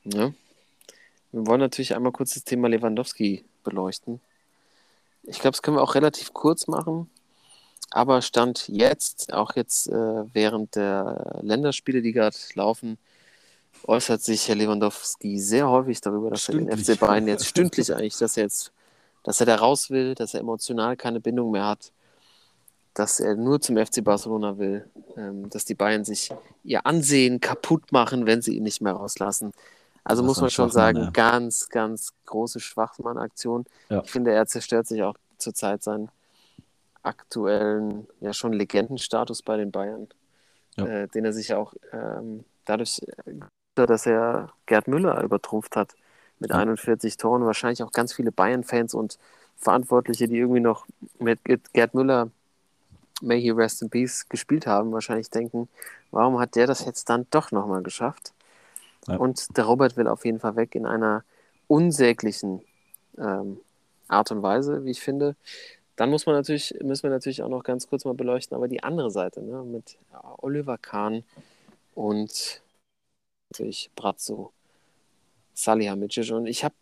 Ne? Wir wollen natürlich einmal kurz das Thema Lewandowski beleuchten. Ich glaube, das können wir auch relativ kurz machen. Aber Stand jetzt, auch jetzt äh, während der Länderspiele, die gerade laufen, äußert sich Herr Lewandowski sehr häufig darüber, dass er Stündlich. den FC Bayern jetzt stündlich eigentlich, dass er jetzt, dass er da raus will, dass er emotional keine Bindung mehr hat, dass er nur zum FC Barcelona will, ähm, dass die Bayern sich ihr Ansehen kaputt machen, wenn sie ihn nicht mehr rauslassen. Also muss man schon sagen, ja. ganz, ganz große Schwachmann-Aktion. Ja. Ich finde, er zerstört sich auch zurzeit seinen aktuellen, ja schon Legendenstatus bei den Bayern, Ja. äh, den er sich auch ähm, dadurch, äh, dass er Gerd Müller übertrumpft hat mit Ja. 41 Toren, wahrscheinlich auch ganz viele Bayern-Fans und Verantwortliche, die irgendwie noch mit Gerd Müller, may he rest in peace, gespielt haben, wahrscheinlich denken, warum hat der das jetzt dann doch nochmal geschafft? Ja. Und der Robert will auf jeden Fall weg in einer unsäglichen ähm, Art und Weise, wie ich finde. Dann muss man natürlich, müssen wir natürlich auch noch ganz kurz mal beleuchten, aber die andere Seite, ne, mit Oliver Kahn und natürlich Brazzo, Salihamidzic. Und ich habe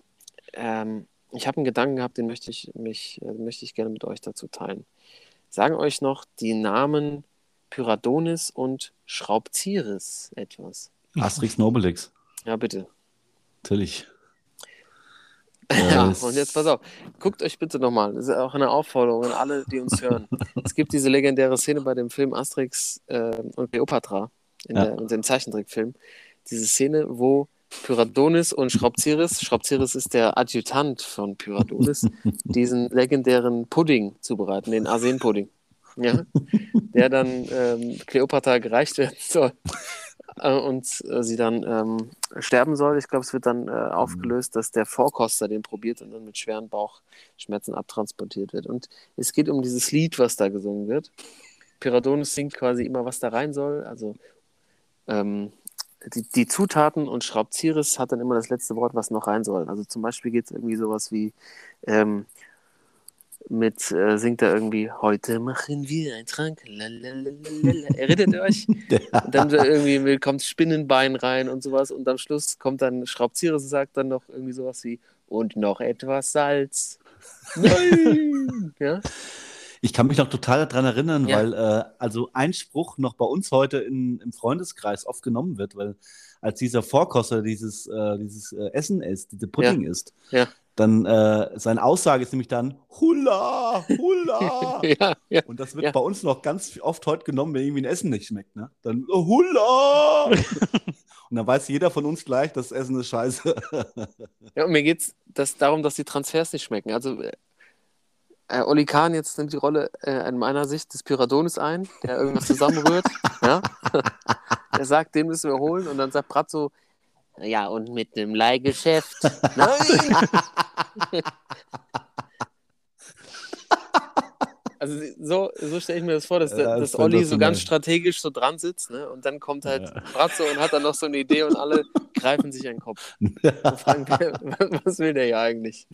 ähm, ich hab einen Gedanken gehabt, den möchte ich, mich, äh, möchte ich gerne mit euch dazu teilen. Sagen euch noch die Namen Pyradonis und Schraubzieris etwas. Asterix Nobelix, Ja, bitte. natürlich. Ja, und jetzt pass auf. Guckt euch bitte nochmal, das ist auch eine Aufforderung an alle, die uns hören. es gibt diese legendäre Szene bei dem Film Asterix äh, und Cleopatra, in, Ja. der, in dem Zeichentrickfilm. Diese Szene, wo Pyradonis und Schraubziris, Schraubziris ist der Adjutant von Pyradonis, diesen legendären Pudding zubereiten, den Arsenpudding. Ja? Der dann ähm, Cleopatra gereicht werden soll und äh, sie dann ähm, sterben soll. Ich glaube, es wird dann äh, aufgelöst, dass der Vorkoster den probiert und dann mit schweren Bauchschmerzen abtransportiert wird. Und es geht um dieses Lied, was da gesungen wird. Pyradonis singt quasi immer, was da rein soll. Also ähm, die, die Zutaten und Schraubziris hat dann immer das letzte Wort, was noch rein soll. Also zum Beispiel geht es irgendwie sowas wie ähm, mit, äh, singt er irgendwie, heute machen wir einen Trank. Lalalala. Erinnert ihr euch? Und dann irgendwie kommt Spinnenbein rein und sowas und am Schluss kommt dann Schraubziris und sagt dann noch irgendwie sowas wie und noch etwas Salz. Nein! ja? Ich kann mich noch total daran erinnern, Ja. weil äh, also ein Spruch noch bei uns heute in, im Freundeskreis oft genommen wird, weil als dieser Vorkoster dieses, äh, dieses äh, Essen isst, diese Pudding isst, Ja. Dann äh, seine Aussage ist nämlich dann Hula, Hula. ja, ja. Und das wird Ja. bei uns noch ganz oft heute genommen, wenn irgendwie ein Essen nicht schmeckt. Ne? Dann oh, Hula! Und dann weiß jeder von uns gleich, das Essen ist scheiße. Ja, und mir geht es das darum, dass die Transfers nicht schmecken. Also, äh, äh, Oli Kahn jetzt nimmt die Rolle äh, in meiner Sicht des Pyradonis ein, der irgendwas zusammenrührt. ja? Er sagt, den müssen wir holen. Und dann sagt Brazzo, ja, und mit einem Leihgeschäft. Nein! Also so, so stelle ich mir das vor, dass, Ja, dass das Olli ist so ganz strategisch so dran sitzt, ne? Und dann kommt halt Ja. Brazzo und hat dann noch so eine Idee und alle greifen sich an den Kopf. Und fragen, was will der ja eigentlich?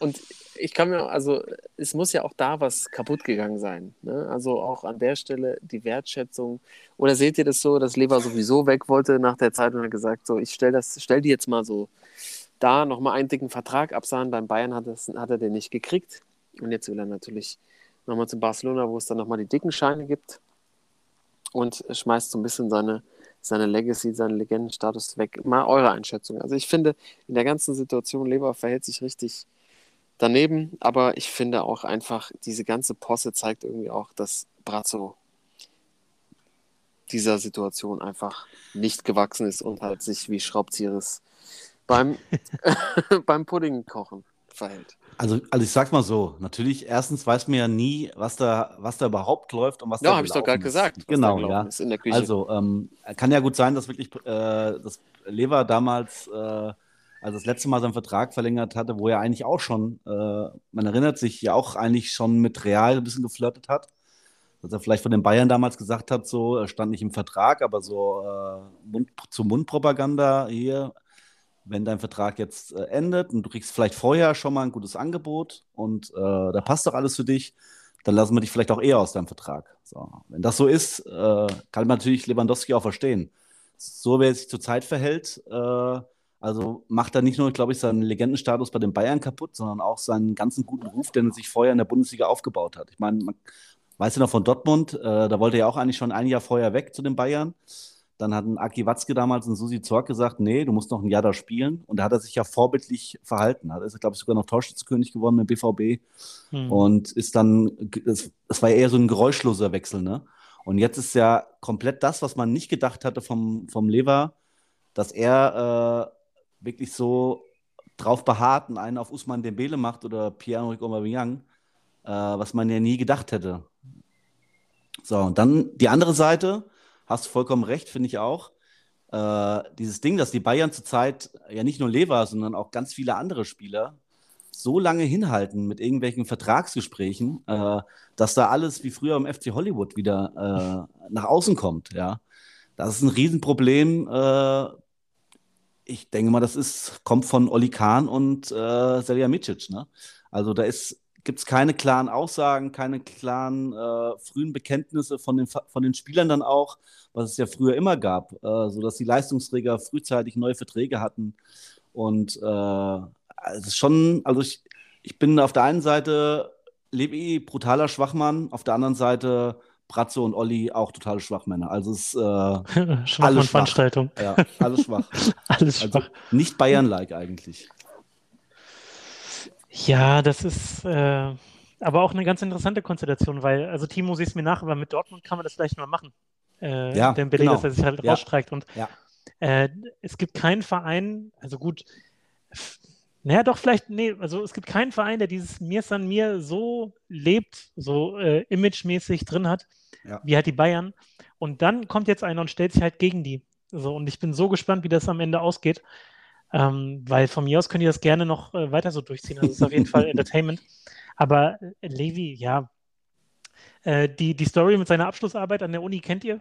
Und ich kann mir, also es muss ja auch da was kaputt gegangen sein. Ne? Also auch an der Stelle die Wertschätzung. Oder seht ihr das so, dass Lever sowieso weg wollte nach der Zeit und hat gesagt, so ich stell das, stell die jetzt mal so da nochmal einen dicken Vertrag absahen. Beim Bayern hat, das, hat er den nicht gekriegt. Und jetzt will er natürlich nochmal zu Barcelona, wo es dann nochmal die dicken Scheine gibt. Und schmeißt so ein bisschen seine, seine Legacy, seinen Legendenstatus weg. Mal eure Einschätzung. Also ich finde, in der ganzen Situation, Lever verhält sich richtig daneben, aber ich finde auch einfach, diese ganze Posse zeigt irgendwie auch, dass Brazzo dieser Situation einfach nicht gewachsen ist und halt sich wie Schraubzieres beim, beim Pudding kochen verhält. Also, also ich sag's mal so, natürlich, erstens weiß man ja nie, was da, was da überhaupt läuft und was Ja, da habe ich doch gerade gesagt, Genau, ja. ist in der Küche. Also, ähm, kann ja gut sein, dass wirklich äh, das Lever damals, äh, also das letzte Mal seinen Vertrag verlängert hatte, wo er eigentlich auch schon, äh, man erinnert sich ja auch eigentlich schon mit Real ein bisschen geflirtet hat. Dass er vielleicht von den Bayern damals gesagt hat, so, er stand nicht im Vertrag, aber so äh, Mund, zu Mundpropaganda hier, wenn dein Vertrag jetzt äh, endet und du kriegst vielleicht vorher schon mal ein gutes Angebot und äh, da passt doch alles für dich, dann lassen wir dich vielleicht auch eher aus deinem Vertrag. So. Wenn das so ist, äh, kann man natürlich Lewandowski auch verstehen. So wie er sich zurzeit verhält, äh, also macht er nicht nur, glaube ich, seinen Legendenstatus bei den Bayern kaputt, sondern auch seinen ganzen guten Ruf, den er sich vorher in der Bundesliga aufgebaut hat. Ich meine, man weiß ja noch von Dortmund, äh, da wollte er ja auch eigentlich schon ein Jahr vorher weg zu den Bayern. Dann hatten Aki Watzke damals und Susi Zorc gesagt, nee, du musst noch ein Jahr da spielen. Und da hat er sich ja vorbildlich verhalten. Da ist er, glaube ich, sogar noch Torschützenkönig geworden mit BVB. Hm. Und ist dann, das, das war eher so ein geräuschloser Wechsel, ne? Und jetzt ist ja komplett das, was man nicht gedacht hatte vom, vom Lever, dass er äh, wirklich so drauf beharrt und einen auf Usman Dembele macht oder Pierre-Emerick Aubameyang, äh, was man ja nie gedacht hätte. So, und dann die andere Seite, hast du vollkommen recht, finde ich auch. Äh, dieses Ding, dass die Bayern zurzeit ja nicht nur Lever, sondern auch ganz viele andere Spieler so lange hinhalten mit irgendwelchen Vertragsgesprächen, äh, dass da alles wie früher im FC Hollywood wieder äh, nach außen kommt. Ja, das ist ein Riesenproblem. Ich denke mal, das ist, kommt von Oli Kahn und äh, Selja Micic. Ne? Also da gibt es keine klaren Aussagen, keine klaren äh, frühen Bekenntnisse von den, von den Spielern dann auch, was es ja früher immer gab, äh, sodass die Leistungsträger frühzeitig neue Verträge hatten. Und äh, es ist schon, also ich, ich bin auf der einen Seite Levi brutaler Schwachmann, auf der anderen Seite Bratzo und Olli auch totale Schwachmänner. Also es ist äh, Schwachmann-Veranstaltung. ja, alles schwach. Alles Also schwach. nicht Bayern-like eigentlich. Ja, das ist äh, aber auch eine ganz interessante Konstellation, weil, also Timo, siehst mir nach, aber mit Dortmund kann man das vielleicht mal machen. Äh, Ja, Dembele, genau. dass er sich halt Ja. rausstreikt. Und Ja. äh, es gibt keinen Verein, also gut, naja, doch vielleicht, nee, also es gibt keinen Verein, der dieses Mir San Mir so lebt, so äh, imagemäßig drin hat, Ja. wie halt die Bayern. Und dann kommt jetzt einer und stellt sich halt gegen die. So, und ich bin so gespannt, wie das am Ende ausgeht. Ähm, weil von mir aus könnt ihr das gerne noch äh, weiter so durchziehen. Also es ist auf jeden Fall Entertainment. Aber äh, Levi, ja. Äh, die, die Story mit seiner Abschlussarbeit an der Uni kennt ihr?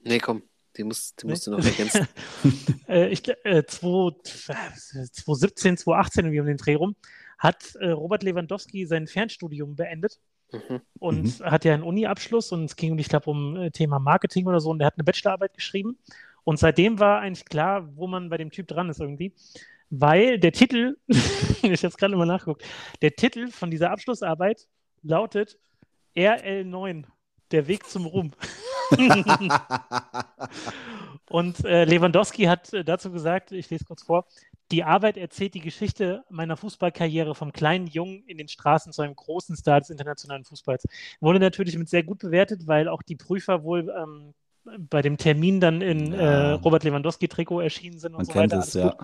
Nee, komm, die, muss, die Nee? musst du noch ergänzen. äh, ich, äh, 2, 2017, 2018, irgendwie um den Dreh rum, hat äh, Robert Lewandowski sein Fernstudium beendet Mhm. und hat ja einen Uni-Abschluss und es ging, ich glaube, um äh, Thema Marketing oder so und er hat eine Bachelorarbeit geschrieben und seitdem war eigentlich klar, wo man bei dem Typ dran ist irgendwie, weil der Titel, ich habe es gerade mal nachgeguckt, der Titel von dieser Abschlussarbeit lautet RL9, der Weg zum Ruhm. Und äh, Lewandowski hat äh, dazu gesagt, ich lese kurz vor, die Arbeit erzählt die Geschichte meiner Fußballkarriere vom kleinen Jungen in den Straßen zu einem großen Star des internationalen Fußballs. Wurde natürlich mit sehr gut bewertet, weil auch die Prüfer wohl ähm, bei dem Termin dann in Ja. äh, Robert Lewandowski-Trikot erschienen sind und Man so kennt weiter. es, ja.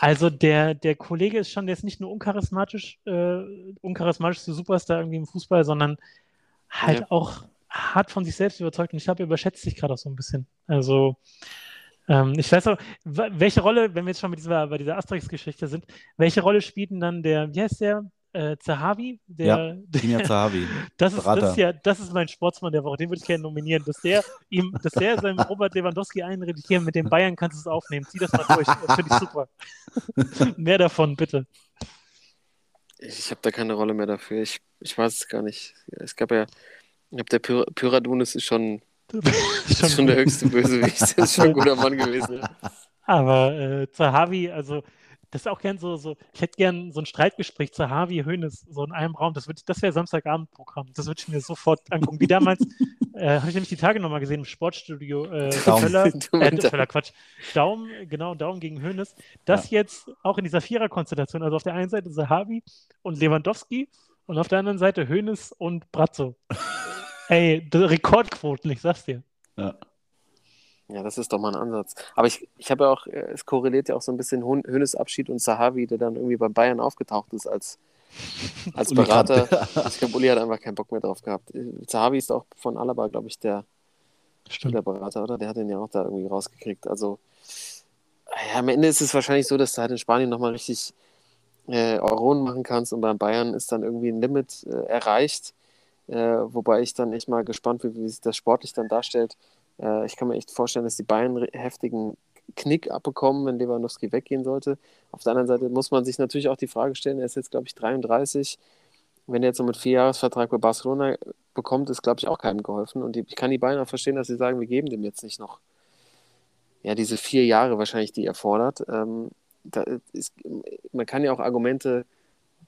Also der, der Kollege ist schon, der ist nicht nur uncharismatisch, äh, uncharismatischste Superstar irgendwie im Fußball, sondern halt Ja. auch hart von sich selbst überzeugt. Und ich glaube, er überschätzt sich gerade auch so ein bisschen. Also ähm, ich weiß auch, welche Rolle, wenn wir jetzt schon mit dieser, bei dieser Asterix-Geschichte sind, welche Rolle spielt denn dann der, wie heißt der? Äh, Zahavi? Der, Kinja Zahavi. das ist, das ist ja, das ist mein Sportsmann der Woche, den würde ich gerne nominieren, dass der ihm, dass der seinem Robert Lewandowski einredet, hier mit den Bayern kannst du es aufnehmen, zieh das mal durch, das finde ich super. Mehr davon, bitte. Ich habe da keine Rolle mehr dafür. Ich, ich weiß es gar nicht. Es gab ja, ich glaube, der Pyr Pyradunis ist schon, ist schon der höchste Bösewicht. Das ist schon ein guter Mann gewesen. Aber äh, Zahavi, also das ist auch gern so, so, ich hätte gern so ein Streitgespräch Zahavi, Hoeneß, so in einem Raum. Das, wird- das wäre Samstagabendprogramm. Das würde ich mir sofort angucken. Wie damals, äh, habe ich nämlich die Tage nochmal gesehen im Sportstudio. Äh, Daumen. Völler, äh, Völler, Quatsch. Daumen, genau, Daumen gegen Hoeneß. Das jetzt auch in dieser Viererkonstellation. Also auf der einen Seite Zahavi und Lewandowski und auf der anderen Seite Hoeneß und Brazzo. Ey, Rekordquoten, ich sag's dir. Ja. Ja, das ist doch mal ein Ansatz. Aber ich, ich habe ja auch, äh, es korreliert ja auch so ein bisschen Hönes Abschied und Sahavi, der dann irgendwie bei Bayern aufgetaucht ist als, als Berater. Ich glaube, Uli hat einfach keinen Bock mehr drauf gehabt. Sahavi ist auch von Alaba, glaube ich, der, der Berater, oder? Der hat den ja auch da irgendwie rausgekriegt. Also, ja, am Ende ist es wahrscheinlich so, dass du halt in Spanien nochmal richtig äh, Euronen machen kannst und beim Bayern ist dann irgendwie ein Limit äh, erreicht. Äh, wobei ich dann echt mal gespannt bin, wie sich das sportlich dann darstellt. Äh, ich kann mir echt vorstellen, dass die Bayern heftigen Knick abbekommen, wenn Lewandowski weggehen sollte. Auf der anderen Seite muss man sich natürlich auch die Frage stellen, er ist jetzt, glaube ich, 33. Wenn er jetzt noch mit vier Jahresvertrag bei Barcelona bekommt, ist, glaube ich, auch keinem geholfen. Und ich kann die Bayern auch verstehen, dass sie sagen, wir geben dem jetzt nicht noch ja, diese vier Jahre wahrscheinlich, die er fordert. Ähm, ist, man kann ja auch Argumente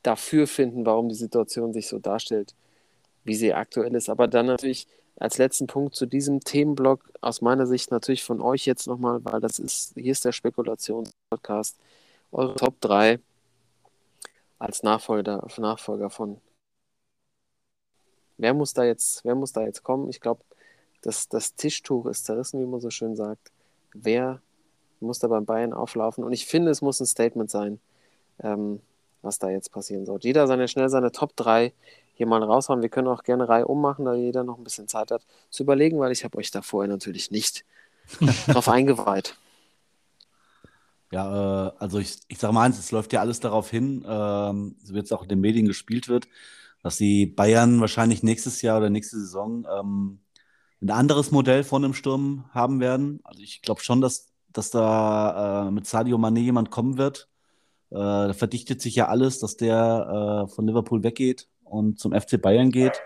dafür finden, warum die Situation sich so darstellt, wie sie aktuell ist. Aber dann natürlich als letzten Punkt zu diesem Themenblock aus meiner Sicht natürlich von euch jetzt nochmal, weil das ist, hier ist der Spekulationspodcast, eure Top 3 als Nachfolger, Nachfolger von. Wer muss da jetzt, wer muss da jetzt kommen? Ich glaube, das, das Tischtuch ist zerrissen, wie man so schön sagt. Wer muss da beim Bayern auflaufen? Und ich finde, es muss ein Statement sein, ähm, was da jetzt passieren soll. Jeder seine schnell seine Top 3 hier mal raushauen. Wir können auch gerne Reihe ummachen, da jeder noch ein bisschen Zeit hat zu überlegen, weil ich habe euch da vorher natürlich nicht drauf eingeweiht. Ja, äh, also ich, ich sage mal eins, es läuft ja alles darauf hin, ähm, so wie jetzt auch in den Medien gespielt wird, dass die Bayern wahrscheinlich nächstes Jahr oder nächste Saison ähm, ein anderes Modell von einem Sturm haben werden. Also ich glaube schon, dass, dass da äh, mit Sadio Mané jemand kommen wird. Äh, da verdichtet sich ja alles, dass der äh, von Liverpool weggeht und zum FC Bayern geht.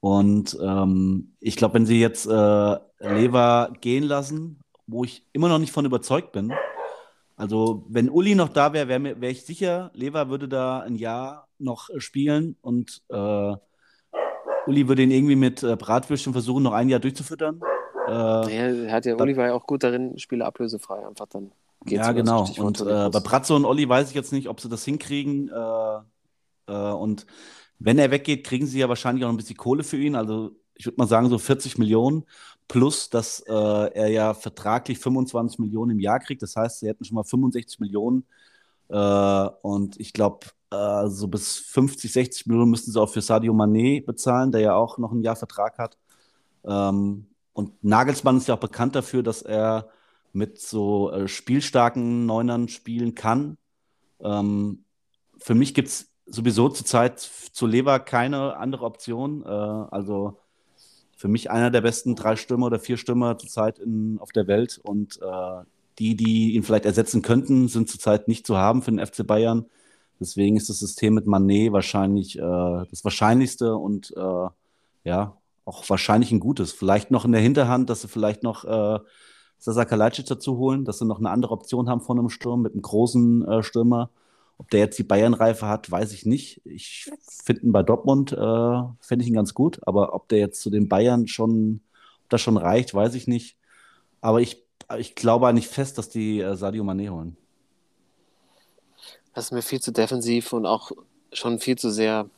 Und ähm, ich glaube, wenn sie jetzt äh, Lever gehen lassen, wo ich immer noch nicht von überzeugt bin, also, wenn Uli noch da wäre, wäre wär ich sicher, Lever würde da ein Jahr noch spielen und äh, Uli würde ihn irgendwie mit äh, Bratwürstchen versuchen, noch ein Jahr durchzufüttern. Äh, Ja, hat ja, Da- Uli war ja auch gut darin, Spiele ablösefrei einfach dann. Ja, genau. Und äh, bei. Brazzo und Olli weiß ich jetzt nicht, ob sie das hinkriegen. Äh, äh, und wenn er weggeht, kriegen sie ja wahrscheinlich auch ein bisschen Kohle für ihn. Also ich würde mal sagen, so 40 Millionen. Plus, dass äh, er ja vertraglich 25 Millionen im Jahr kriegt. Das heißt, sie hätten schon mal 65 Millionen. Äh, und ich glaube, äh, so bis 50, 60 Millionen müssten sie auch für Sadio Mané bezahlen, der ja auch noch ein Jahr Vertrag hat. Ähm, und Nagelsmann ist ja auch bekannt dafür, dass er mit so äh, spielstarken Neunern spielen kann. Ähm, für mich gibt es sowieso zurzeit zu Lever keine andere Option. Äh, also für mich einer der besten drei Stürmer oder vier Stürmer zurzeit in, auf der Welt. Und äh, die, die ihn vielleicht ersetzen könnten, sind zurzeit nicht zu haben für den FC Bayern. Deswegen ist das System mit Manet wahrscheinlich äh, das Wahrscheinlichste und äh, ja, auch wahrscheinlich ein gutes. Vielleicht noch in der Hinterhand, dass sie vielleicht noch äh, Sasa Kalajdzic dazu holen, dass sie noch eine andere Option haben von einem Sturm mit einem großen äh, Stürmer. Ob der jetzt die Bayern-Reife hat, weiß ich nicht. Ich finde ihn bei Dortmund, äh, fände ich ihn ganz gut. Aber ob der jetzt zu den Bayern schon, ob das schon reicht, weiß ich nicht. Aber ich, ich glaube nicht fest, dass die äh, Sadio Mané holen. Das ist mir viel zu defensiv und auch schon viel zu sehr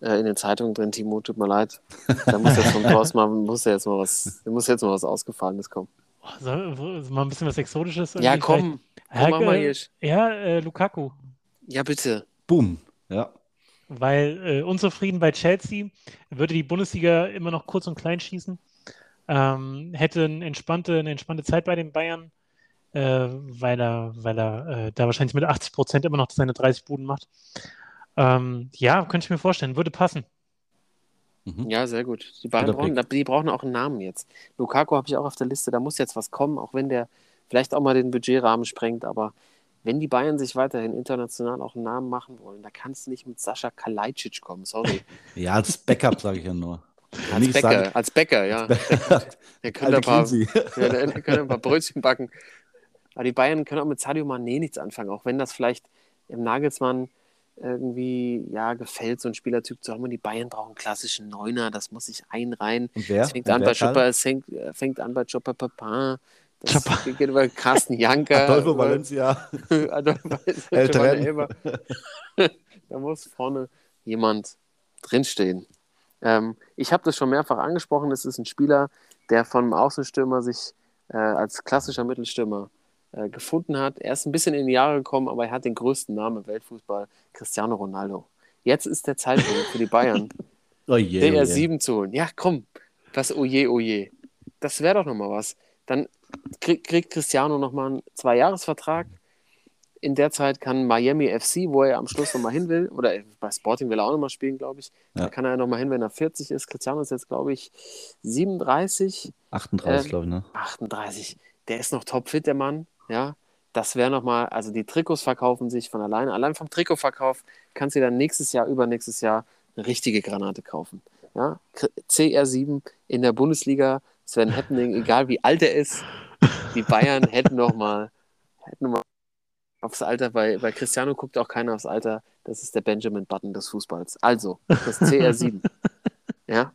äh, in den Zeitungen drin, Timo, tut mir leid. Da muss jetzt von Thorsten mal, muss jetzt mal was, muss jetzt mal was Ausgefallenes kommen. Oh, soll, soll mal ein bisschen was Exotisches? Ja, irgendwie komm, vielleicht? komm, mal äh, hier. Ja, äh, Lukaku. Ja, bitte. Boom. Ja. Weil äh, unzufrieden bei Chelsea würde die Bundesliga immer noch kurz und klein schießen. Ähm, hätte eine entspannte, eine entspannte Zeit bei den Bayern, äh, weil er, weil er äh, da wahrscheinlich mit 80 Prozent immer noch seine 30 Buden macht. Ähm, ja, könnte ich mir vorstellen, würde passen. Mhm. Ja, sehr gut. Die Bayern brauchen, die brauchen auch einen Namen jetzt. Lukaku habe ich auch auf der Liste, da muss jetzt was kommen, auch wenn der vielleicht auch mal den Budgetrahmen sprengt, aber wenn die Bayern sich weiterhin international auch einen Namen machen wollen, da kannst du nicht mit Sascha Kalajdzic kommen, sorry. Ja, als Backup sage ich ja nur. Als Bäcker, sagen- als Bäcker, ja. Der Alte ein paar, ja, der, der könnte ein paar Brötchen backen. Aber die Bayern können auch mit Sadio Mané nichts anfangen, auch wenn das vielleicht im Nagelsmann irgendwie ja gefällt, so ein Spielertyp zu haben. Und die Bayern brauchen einen klassischen Neuner, das muss sich einreihen. Und wer? Es fängt an bei? Chopper, es fängt, äh, fängt an bei Chopper Papin. Das Chopper. geht über Carsten Janker. Adolfo über- Valencia. Adolfo da muss vorne jemand drinstehen. Ähm, ich habe das schon mehrfach angesprochen. Es ist ein Spieler, der vom Außenstürmer sich äh, als klassischer Mittelstürmer äh, gefunden hat. Er ist ein bisschen in die Jahre gekommen, aber er hat den größten Namen im Weltfußball, Cristiano Ronaldo. Jetzt ist der Zeitpunkt für die Bayern, Oh je, oh je. DR7 zu holen. Ja, komm, was oje, oje. Das wäre doch nochmal was. Dann krieg, kriegt Cristiano nochmal einen Zwei-Jahres-Vertrag. In der Zeit kann Miami FC, wo er am Schluss nochmal hin will, oder bei Sporting will er auch nochmal spielen, glaube ich. Ja. Da kann er nochmal hin, wenn er 40 ist. Cristiano ist jetzt, glaube ich, 37, 38, Ähm, glaube ich, ne? 38. Der ist noch topfit, der Mann. Ja, das wäre nochmal, also die Trikots verkaufen sich von alleine. Allein vom Trikotverkauf kannst du dann nächstes Jahr, übernächstes Jahr eine richtige Granate kaufen. Ja, CR7 in der Bundesliga, Sven Happening, egal wie alt er ist, die Bayern hätten nochmal, hätten noch mal aufs Alter, bei, bei Cristiano guckt auch keiner aufs Alter, das ist der Benjamin Button des Fußballs. Also, das CR7. ja.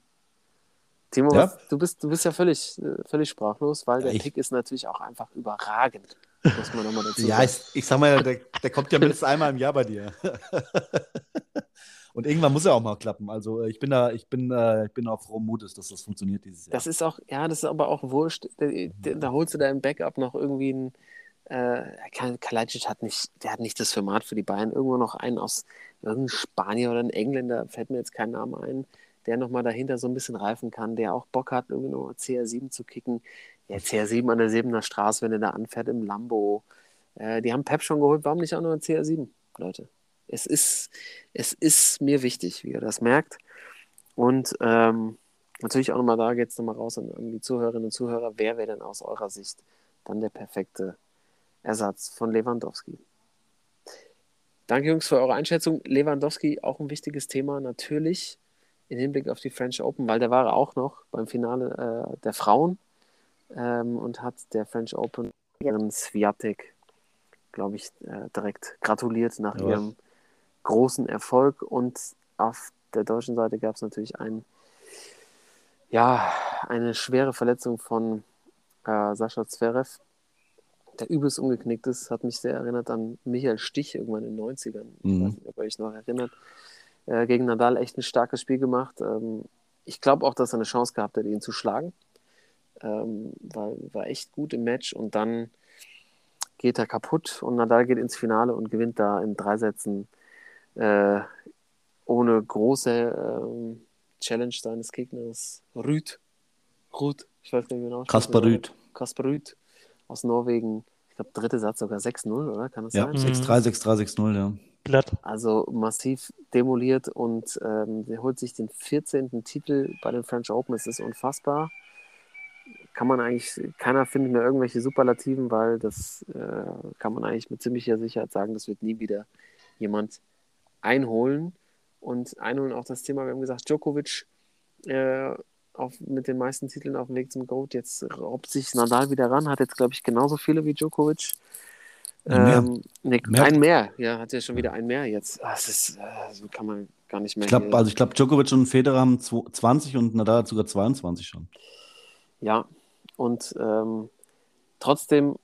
Timo, Ja. was- du, bist, du bist ja völlig, äh, völlig sprachlos, weil Ja, der ich- Pick ist natürlich auch einfach überragend. Muss man nochmal dazu Ja, sagen. ich, ich sag mal, der, der kommt ja mindestens einmal im Jahr bei dir. Und irgendwann muss er auch mal klappen. Also äh, ich bin da, ich bin, äh, ich bin auch frohen Mutes, dass das funktioniert dieses Jahr. Das ist auch, ja, das ist aber auch wurscht. Da, da, da holst du da im Backup noch irgendwie einen. Äh, Kal- Kalajdzic hat nicht, der hat nicht das Format für die Bayern. Irgendwo noch einen aus irgendeinem Spanier oder ein Engländer, fällt mir jetzt kein Name ein, der nochmal dahinter so ein bisschen reifen kann, der auch Bock hat, irgendwie noch CR7 zu kicken. Ja, CR7 an der Siebener Straße, wenn er da anfährt im Lambo. Äh, die haben Pep schon geholt, warum nicht auch nur CR7, Leute? Es ist, es ist mir wichtig, wie ihr das merkt. Und ähm, natürlich auch nochmal da geht es nochmal raus an, an die Zuhörerinnen und Zuhörer. Wer wäre denn aus eurer Sicht dann der perfekte Ersatz von Lewandowski? Danke, Jungs, für eure Einschätzung. Lewandowski auch ein wichtiges Thema, natürlich im Hinblick auf die French Open, weil der war auch noch beim Finale äh, der Frauen ähm, und hat der French Open ihren Swiatek, glaube ich, äh, direkt gratuliert nach Ja. ihrem großen Erfolg. Und auf der deutschen Seite gab es natürlich ein, ja, eine schwere Verletzung von äh, Sascha Zverev. der übelst umgeknickt ist, hat mich sehr erinnert an Michael Stich irgendwann in den 90ern. Ich Mhm. weiß nicht, ob ihr euch noch erinnert. Äh, gegen Nadal echt ein starkes Spiel gemacht. Ähm, ich glaube auch, dass er eine Chance gehabt hätte, ihn zu schlagen. Ähm, war, war echt gut im Match und dann geht er kaputt und Nadal geht ins Finale und gewinnt da in drei Sätzen äh, ohne große ähm, Challenge seines Gegners. Rüd. Rüd. Ich weiß nicht genau. Kaspar Rüd. Kaspar Rüd aus Norwegen. Ich glaube, dritte Satz sogar 6-0, oder? Kann das Ja, sein? 6-3, 6-3, 6-0, ja. Glatt. Also massiv demoliert und ähm, der holt sich den 14. Titel bei den French Open. Es ist unfassbar. Kann man eigentlich, keiner findet mehr irgendwelche Superlativen, weil das äh, kann man eigentlich mit ziemlicher Sicherheit sagen, das wird nie wieder jemand einholen. Und einholen auch das Thema, wir haben gesagt, Djokovic äh, auf, mit den meisten Titeln auf dem Weg zum GOAT. Jetzt raubt sich Nadal wieder ran, hat jetzt, glaube ich, genauso viele wie Djokovic. Ein mehr. Ähm, nee, Mehr. Ein mehr, ja, hat ja schon wieder ein mehr jetzt. Ah, Das ist, äh, so kann man gar nicht mehr. Ich glaube, hier- also ich glaube, Djokovic und Federer haben zwo- 20 und Nadal hat sogar 22 schon. Ja, und ähm, trotzdem,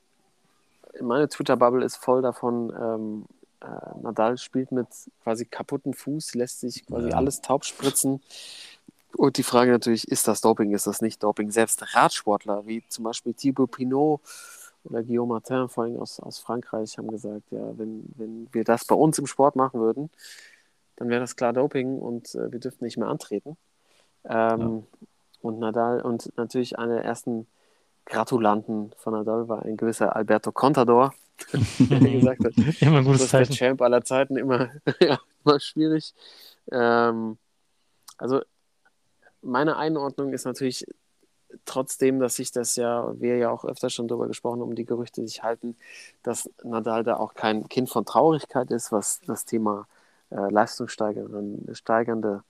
meine Twitter-Bubble ist voll davon, ähm, äh, Nadal spielt mit quasi kaputten Fuß, lässt sich quasi Ja. alles taub spritzen. Und die Frage natürlich, ist das Doping, ist das nicht Doping? Selbst Radsportler wie zum Beispiel Thibaut Pinot oder Guillaume Martin, vor allem aus, aus Frankreich, haben gesagt, ja, wenn, wenn wir das bei uns im Sport machen würden, dann wäre das klar Doping und äh, wir dürften nicht mehr antreten. Ähm, Und Nadal und natürlich einer der ersten Gratulanten von Nadal war ein gewisser Alberto Contador, der gesagt hat, Immer gutes das ist der Zeichen. Champ aller Zeiten, immer, ja, immer schwierig. Ähm, also meine Einordnung ist natürlich trotzdem, dass sich das ja, wir ja auch öfter schon darüber gesprochen haben, um die Gerüchte sich halten, dass Nadal da auch kein Kind von Traurigkeit ist, was das Thema äh, leistungssteigernde steigernde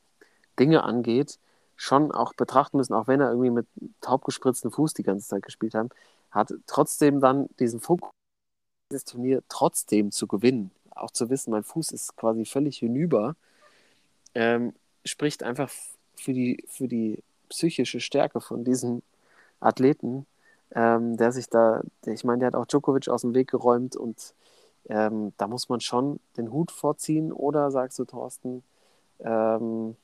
Dinge angeht, schon auch betrachten müssen, auch wenn er irgendwie mit taub gespritzten Fuß die ganze Zeit gespielt hat, hat trotzdem dann diesen Fokus, dieses Turnier trotzdem zu gewinnen, auch zu wissen, mein Fuß ist quasi völlig hinüber, ähm, spricht einfach für die, für die psychische Stärke von diesem Athleten, ähm, der sich da, der, ich meine, der hat auch Djokovic aus dem Weg geräumt und ähm, da muss man schon den Hut vorziehen oder sagst du, Thorsten, ähm,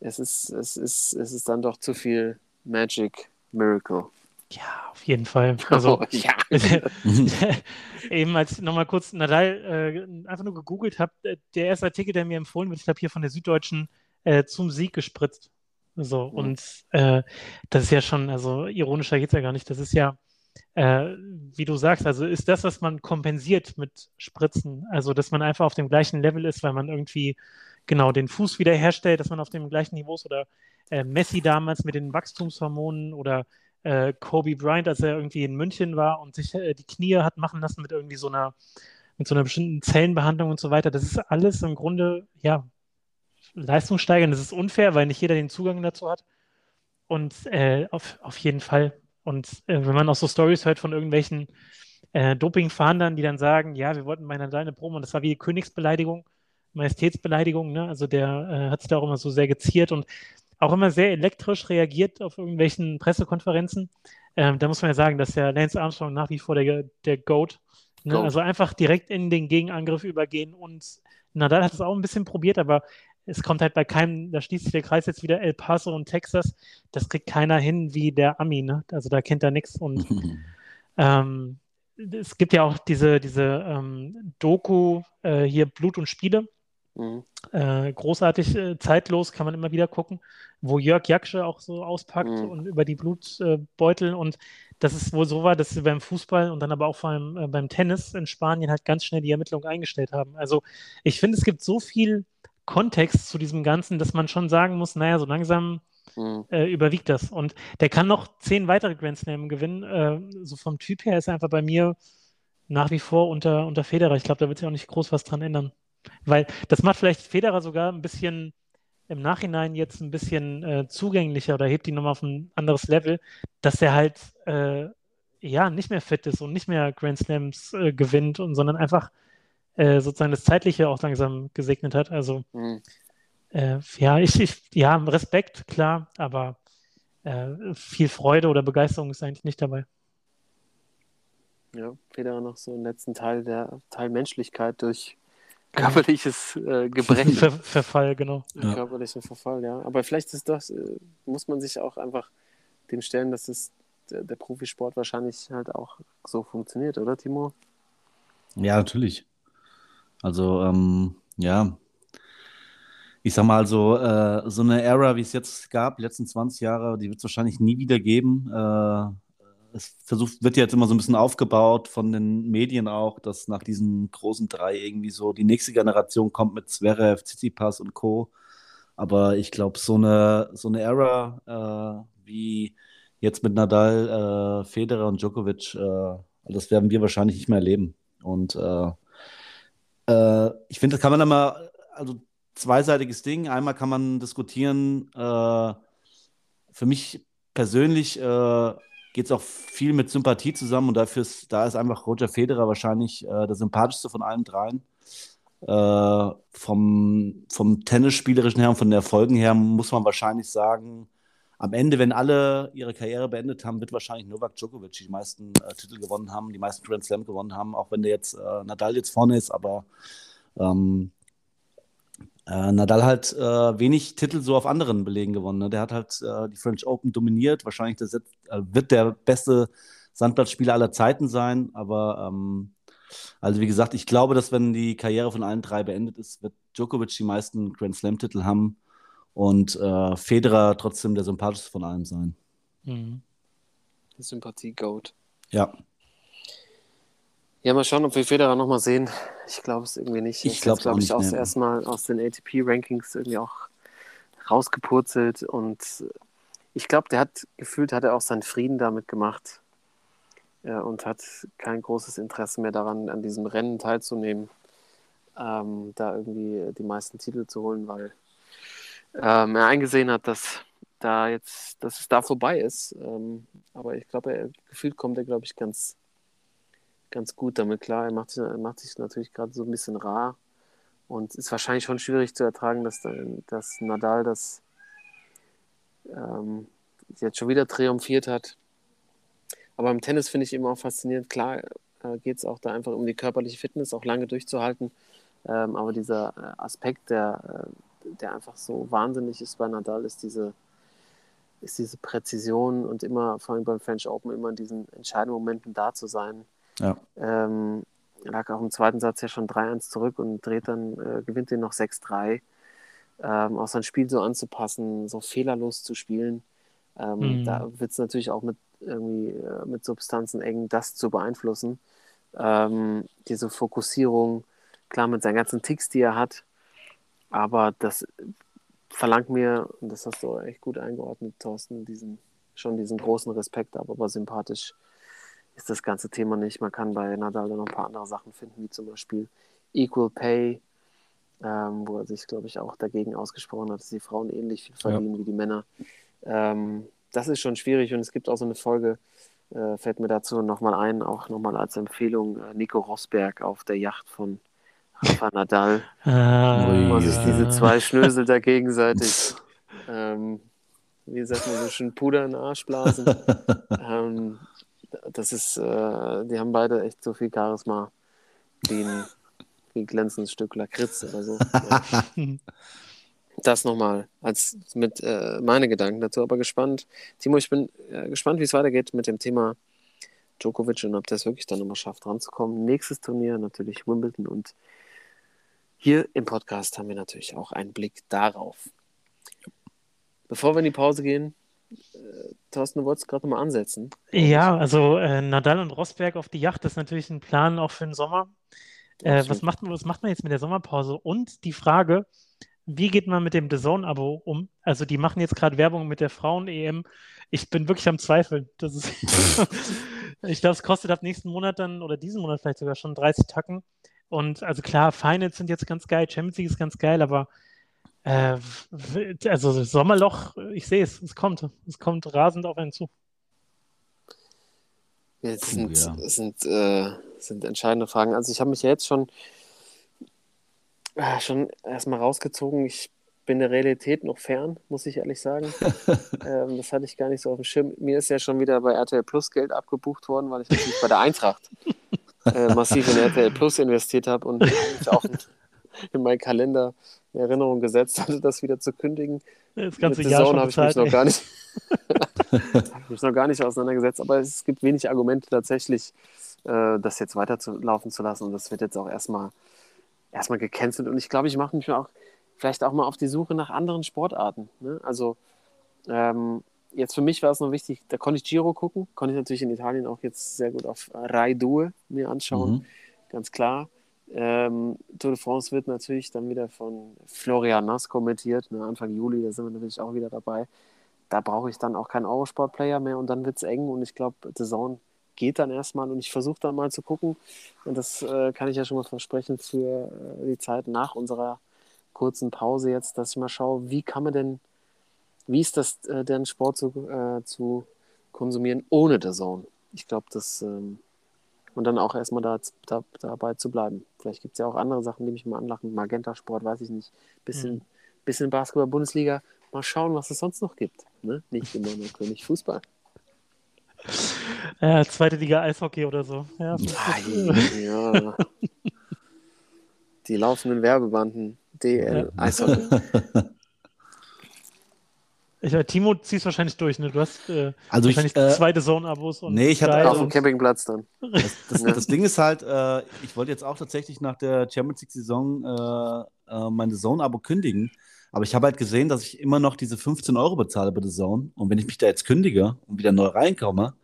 es, ist, es, ist, es ist dann doch zu viel Magic Miracle. Ja, auf jeden Fall. Also, Oh, ja. eben als ich nochmal kurz Nadal äh, einfach nur gegoogelt habe, äh, der erste Artikel, der mir empfohlen wird, ich glaube hier von der Süddeutschen, äh, zum Sieg gespritzt. So, Mhm. und äh, das ist ja schon, also ironischer geht es ja gar nicht. Das ist ja, äh, wie du sagst, also ist das, was man kompensiert mit Spritzen, also dass man einfach auf dem gleichen Level ist, weil man irgendwie genau den Fuß wiederherstellt, dass man auf dem gleichen Niveau ist oder äh, Messi damals mit den Wachstumshormonen oder äh, Kobe Bryant, als er irgendwie in München war und sich äh, die Knie hat machen lassen mit irgendwie so einer, mit so einer bestimmten Zellenbehandlung und so weiter. Das ist alles im Grunde, ja, leistungssteigern. Das ist unfair, weil nicht jeder den Zugang dazu hat. Und äh, auf, auf jeden Fall. Und äh, wenn man auch so Stories hört von irgendwelchen äh, Dopingfahndern, die dann sagen, ja, wir wollten bei Nadal eine Promo und das war wie Königsbeleidigung, Majestätsbeleidigung, ne? Also der äh, hat sich da auch immer so sehr geziert und auch immer sehr elektrisch reagiert auf irgendwelchen Pressekonferenzen. Ähm, da muss man ja sagen, dass ja Lance Armstrong nach wie vor der, der GOAT, ne? Goat. also einfach direkt in den Gegenangriff übergehen und Nadal hat es auch ein bisschen probiert, aber es kommt halt bei keinem, da schließt sich der Kreis jetzt wieder El Paso und Texas, das kriegt keiner hin wie der Ami, ne? Also da kennt er nichts und ähm, es gibt ja auch diese, diese ähm, Doku äh, hier Blut und Spiele, Mhm. äh, großartig, äh, zeitlos, kann man immer wieder gucken, wo Jörg Jaksche auch so auspackt Mhm. und über die Blutbeutel und dass es wohl so war, dass sie beim Fußball und dann aber auch vor allem äh, beim Tennis in Spanien halt ganz schnell die Ermittlungen eingestellt haben. Also ich finde, es gibt so viel Kontext zu diesem Ganzen, dass man schon sagen muss, naja, so langsam Mhm. äh, überwiegt das. Und der kann noch zehn weitere Grand Slam gewinnen. Äh, so vom Typ her ist er einfach bei mir nach wie vor unter, unter Federer. Ich glaube, da wird sich auch nicht groß was dran ändern. Weil das macht vielleicht Federer sogar ein bisschen im Nachhinein jetzt ein bisschen äh, zugänglicher oder hebt ihn nochmal auf ein anderes Level, dass er halt äh, ja nicht mehr fit ist und nicht mehr Grand Slams äh, gewinnt und sondern einfach äh, sozusagen das Zeitliche auch langsam gesegnet hat. Also Mhm. äh, ja, ich, ich, ja, Respekt, klar, aber äh, viel Freude oder Begeisterung ist eigentlich nicht dabei. Ja, Federer noch so einen letzten Teil der Teil Menschlichkeit durch körperliches äh, Gebrechen. Ver Verfall, genau. Ja. Körperlichen Verfall, ja. Aber vielleicht ist das, äh, muss man sich auch einfach dem stellen, dass es der, der Profisport wahrscheinlich halt auch so funktioniert, oder Timo? Ja, natürlich. Also, ähm, ja. Ich sag mal, so, äh, so eine Ära, wie es jetzt gab, die letzten 20 Jahre, die wird es wahrscheinlich nie wieder geben. Äh, es versucht, wird jetzt immer so ein bisschen aufgebaut von den Medien auch, dass nach diesen großen drei irgendwie so die nächste Generation kommt mit Zverev, Tsitsipas und Co. Aber ich glaube, so eine, so eine Era äh, wie jetzt mit Nadal, äh, Federer und Djokovic, äh, das werden wir wahrscheinlich nicht mehr erleben. Und äh, äh, ich finde, das kann man immer, also zweiseitiges Ding. Einmal kann man diskutieren, äh, für mich persönlich äh, geht es auch viel mit Sympathie zusammen und dafür ist, da ist einfach Roger Federer wahrscheinlich äh, der sympathischste von allen dreien. Äh, vom, vom Tennisspielerischen her und von den Erfolgen her muss man wahrscheinlich sagen, am Ende, wenn alle ihre Karriere beendet haben, wird wahrscheinlich Novak Djokovic die meisten äh, Titel gewonnen haben, die meisten Grand Slam gewonnen haben, auch wenn der jetzt äh, Nadal jetzt vorne ist, aber ähm, äh, Nadal äh, wenig Titel so auf anderen Belegen gewonnen. Ne? Der hat halt äh, die French Open dominiert. Wahrscheinlich das jetzt, äh, wird der beste Sandplatzspieler aller Zeiten sein. Aber ähm, also wie gesagt, ich glaube, dass wenn die Karriere von allen drei beendet ist, wird Djokovic die meisten Grand Slam-Titel haben und äh, Federer trotzdem der sympathischste von allen sein. Mhm. Sympathie-Goat. Ja, Ja, mal schauen, ob wir Federer nochmal sehen. Ich glaube es irgendwie nicht. Ich Ist glaub's jetzt, glaub auch ich, auch erstmal aus den ATP-Rankings irgendwie auch rausgepurzelt und ich glaube, der hat gefühlt, hat er auch seinen Frieden damit gemacht äh, und hat kein großes Interesse mehr daran, an diesem Rennen teilzunehmen, ähm, da irgendwie die meisten Titel zu holen, weil ähm, er eingesehen hat, dass da jetzt, dass es da vorbei ist. Ähm, aber ich glaube, gefühlt kommt er, glaube ich, ganz ganz gut damit klar. Er macht sich, er macht sich natürlich gerade so ein bisschen rar und ist wahrscheinlich schon schwierig zu ertragen, dass, dass Nadal das ähm, jetzt schon wieder triumphiert hat. Aber im Tennis finde ich eben auch faszinierend. Klar äh, geht es auch da einfach um die körperliche Fitness, auch lange durchzuhalten. Ähm, aber dieser äh, Aspekt, der, äh, der einfach so wahnsinnig ist bei Nadal, ist diese, ist diese Präzision und immer, vor allem beim French Open, immer in diesen entscheidenden Momenten da zu sein. ja. Ähm, er lag auch im zweiten Satz ja schon 3-1 zurück und dreht dann, äh, gewinnt den noch 6-3. Ähm, auch sein Spiel so anzupassen, so fehlerlos zu spielen. Ähm, Mhm. Da wird es natürlich auch mit irgendwie äh, mit Substanzen eng, das zu beeinflussen. Ähm, diese Fokussierung, klar mit seinen ganzen Ticks, die er hat, aber das verlangt mir, und das hast du echt gut eingeordnet, Thorsten, diesen, schon diesen großen Respekt, aber, aber sympathisch ist das ganze Thema nicht. Man kann bei Nadal dann noch ein paar andere Sachen finden, wie zum Beispiel Equal Pay, ähm, wo er sich, glaube ich, auch dagegen ausgesprochen hat, dass die Frauen ähnlich viel verdienen wie die Männer. Ähm, das ist schon schwierig und es gibt auch so eine Folge, äh, fällt mir dazu nochmal ein, auch nochmal als Empfehlung, äh, Nico Rosberg auf der Yacht von Rafa Nadal, Ah, wo sich diese zwei Schnösel da gegenseitig, ähm, wie sagt man so schön, Puder in den Arsch blasen. ähm, das ist, äh, die haben beide echt so viel Charisma wie ein, wie ein glänzendes Stück Lakritz oder so. Das nochmal als mit äh, meine Gedanken dazu, aber gespannt. Timo, ich bin äh, gespannt, wie es weitergeht mit dem Thema Djokovic und ob der es wirklich dann nochmal schafft, ranzukommen. Nächstes Turnier natürlich Wimbledon und hier im Podcast haben wir natürlich auch einen Blick darauf. Bevor wir in die Pause gehen, äh, Thorsten, du wolltest gerade nochmal ansetzen. Ja, also äh, Nadal und Rosberg auf die Yacht ist natürlich ein Plan auch für den Sommer. Äh, was, macht, man- was macht man jetzt mit der Sommerpause? Und die Frage, wie geht man mit dem DAZN-Abo um? Also die machen jetzt gerade Werbung mit der Frauen-EM. Ich bin wirklich am Zweifeln. Das ist ich glaube, es kostet ab nächsten Monat dann oder diesen Monat vielleicht sogar schon 30 Tacken. Und also klar, Finals sind jetzt ganz geil, Champions League ist ganz geil, aber äh, also Sommerloch, ich sehe es, es kommt. Es kommt rasend auf einen zu. Puh, sind, ja. sind, äh, sind entscheidende Fragen. Also ich habe mich ja jetzt schon, äh, schon erstmal rausgezogen. Ich bin der Realität noch fern, muss ich ehrlich sagen. ähm, das hatte ich gar nicht so auf dem Schirm. Mir ist ja schon wieder bei RTL Plus Geld abgebucht worden, weil ich natürlich bei der Eintracht äh, massiv in RTL Plus investiert habe und auch in, in meinen Kalender in Erinnerung gesetzt hatte, das wieder zu kündigen. Das ganze Mit Jahr schon habe ich mich noch gar nicht, hab ich mich noch gar nicht auseinandergesetzt, aber es gibt wenig Argumente tatsächlich, äh, das jetzt weiterlaufen zu lassen und das wird jetzt auch erstmal erstmal gecancelt und ich glaube, ich mache mich auch vielleicht auch mal auf die Suche nach anderen Sportarten. Ne? Also ähm, jetzt für mich war es noch wichtig, da konnte ich Giro gucken, konnte ich natürlich in Italien auch jetzt sehr gut auf Rai Due mir anschauen, Mhm. ganz klar. Ähm, Tour de France wird natürlich dann wieder von Florian Nass kommentiert, ne, Anfang Juli, da sind wir natürlich auch wieder dabei. Da brauche ich dann auch keinen Eurosport-Player mehr und dann wird es eng und ich glaube, The Zone geht dann erstmal und ich versuche dann mal zu gucken und das äh, kann ich ja schon mal versprechen für äh, die Zeit nach unserer kurzen Pause jetzt, dass ich mal schaue, wie kann man denn, wie ist das äh, denn Sport zu, äh, zu konsumieren ohne The Zone? Ich glaube, das ähm, und dann auch erstmal da, da, dabei zu bleiben. Vielleicht gibt es ja auch andere Sachen, die mich mal anlachen. Magenta-Sport, weiß ich nicht. Bisschen, Mhm. bisschen Basketball-Bundesliga. Mal schauen, was es sonst noch gibt. Ne? Nicht immer nur König Fußball. Ja, zweite Liga Eishockey oder so. Ja, Ei, ja. Die laufenden Werbebanden. DL, Ja. Eishockey. ich, äh, Timo ziehst wahrscheinlich durch, ne? Du hast äh, Also ich, wahrscheinlich äh, zweite Zone-Abos und nee, ich hatte Auf dem Campingplatz dann. Das, das, Ja. das Ding ist halt, äh, ich wollte jetzt auch tatsächlich nach der Champions League-Saison äh, äh, meine Zone-Abo kündigen. Aber ich habe halt gesehen, dass ich immer noch diese 15 Euro bezahle bei der Zone. Und wenn ich mich da jetzt kündige und wieder neu reinkomme,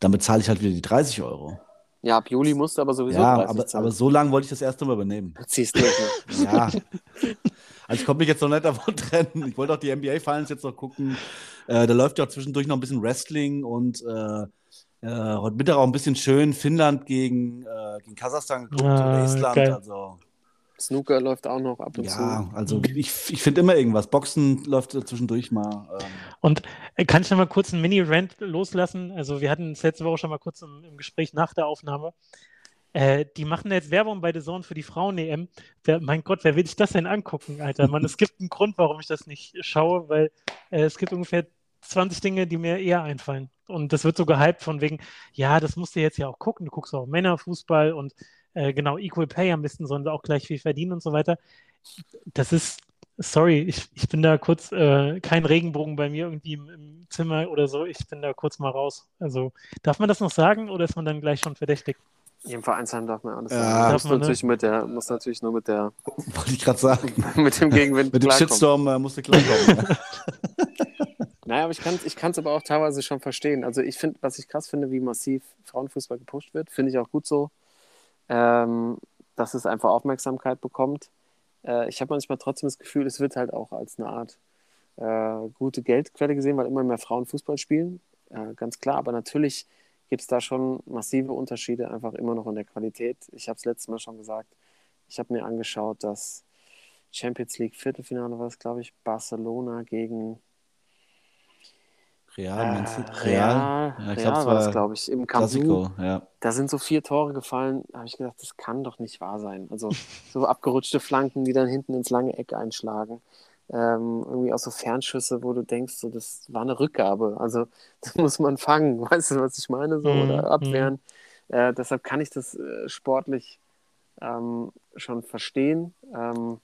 dann bezahle ich halt wieder die 30 Euro. Ja, ab Juli musst du aber sowieso Ja, 30 aber, aber so lange wollte ich das erst mal übernehmen. Du ziehst durch. Ne? Ja. Also ich konnte mich jetzt noch nicht davon trennen. Ich wollte auch die NBA Finals jetzt noch gucken. Äh, da läuft ja auch zwischendurch noch ein bisschen Wrestling und äh, äh, heute Mittag auch ein bisschen schön Finnland gegen, äh, gegen Kasachstan geguckt Ah, oder Island. geil. Also Snooker läuft auch noch ab und ja, zu. also ich, ich finde immer irgendwas. Boxen läuft zwischendurch mal. Ähm, Und äh, kann ich noch mal kurz einen Mini-Rant loslassen? Also wir hatten es letzte Woche schon mal kurz im, im Gespräch nach der Aufnahme. Äh, die machen jetzt Werbung bei The Zone für die Frauen-EM. Mein Gott, wer will sich das denn angucken, Alter? Mann, es gibt einen Grund, warum ich das nicht schaue, weil äh, es gibt ungefähr 20 Dinge, die mir eher einfallen. Und das wird so gehypt von wegen, ja, das musst du jetzt ja auch gucken. Du guckst auch Männerfußball und äh, genau, Equal Pay, am besten sollen sie auch gleich viel verdienen und so weiter. Das ist, sorry, ich, ich bin da kurz, äh, kein Regenbogen bei mir irgendwie im, im Zimmer oder so. Ich bin da kurz mal raus. Also, darf man das noch sagen oder ist man dann gleich schon verdächtig? Im Vereinsheim darf man alles Ja, sagen. darf Muss man, ne? natürlich, mit der, muss natürlich nur mit, der, wollte ich gerade sagen. mit dem Gegenwind Mit dem. Shitstorm äh, musste klarkommen. ja. Naja, aber ich kann es ich kann's aber auch teilweise schon verstehen. Also ich finde, was ich krass finde, wie massiv Frauenfußball gepusht wird, finde ich auch gut so, ähm, dass es einfach Aufmerksamkeit bekommt. Äh, ich habe manchmal trotzdem das Gefühl, es wird halt auch als eine Art äh, gute Geldquelle gesehen, weil immer mehr Frauen Fußball spielen, äh, ganz klar. Aber natürlich gibt es da schon massive Unterschiede einfach immer noch in der Qualität. Ich habe es letztes Mal schon gesagt. Ich habe mir angeschaut, dass Champions League Viertelfinale war es, glaube ich, Barcelona gegen Real, äh, City- Real, Ja, ich Real es war das, war glaube ich, im Camp Nou. Ja. Da sind so vier Tore gefallen, da habe ich gedacht, das kann doch nicht wahr sein. Also so abgerutschte Flanken, die dann hinten ins lange Eck einschlagen. Ähm, irgendwie auch so Fernschüsse, wo du denkst, so, das war eine Rückgabe. Also das muss man fangen, weißt du, was ich meine? So, Mhm, oder abwehren. Äh, deshalb kann ich das äh, sportlich ähm, schon verstehen, ähm,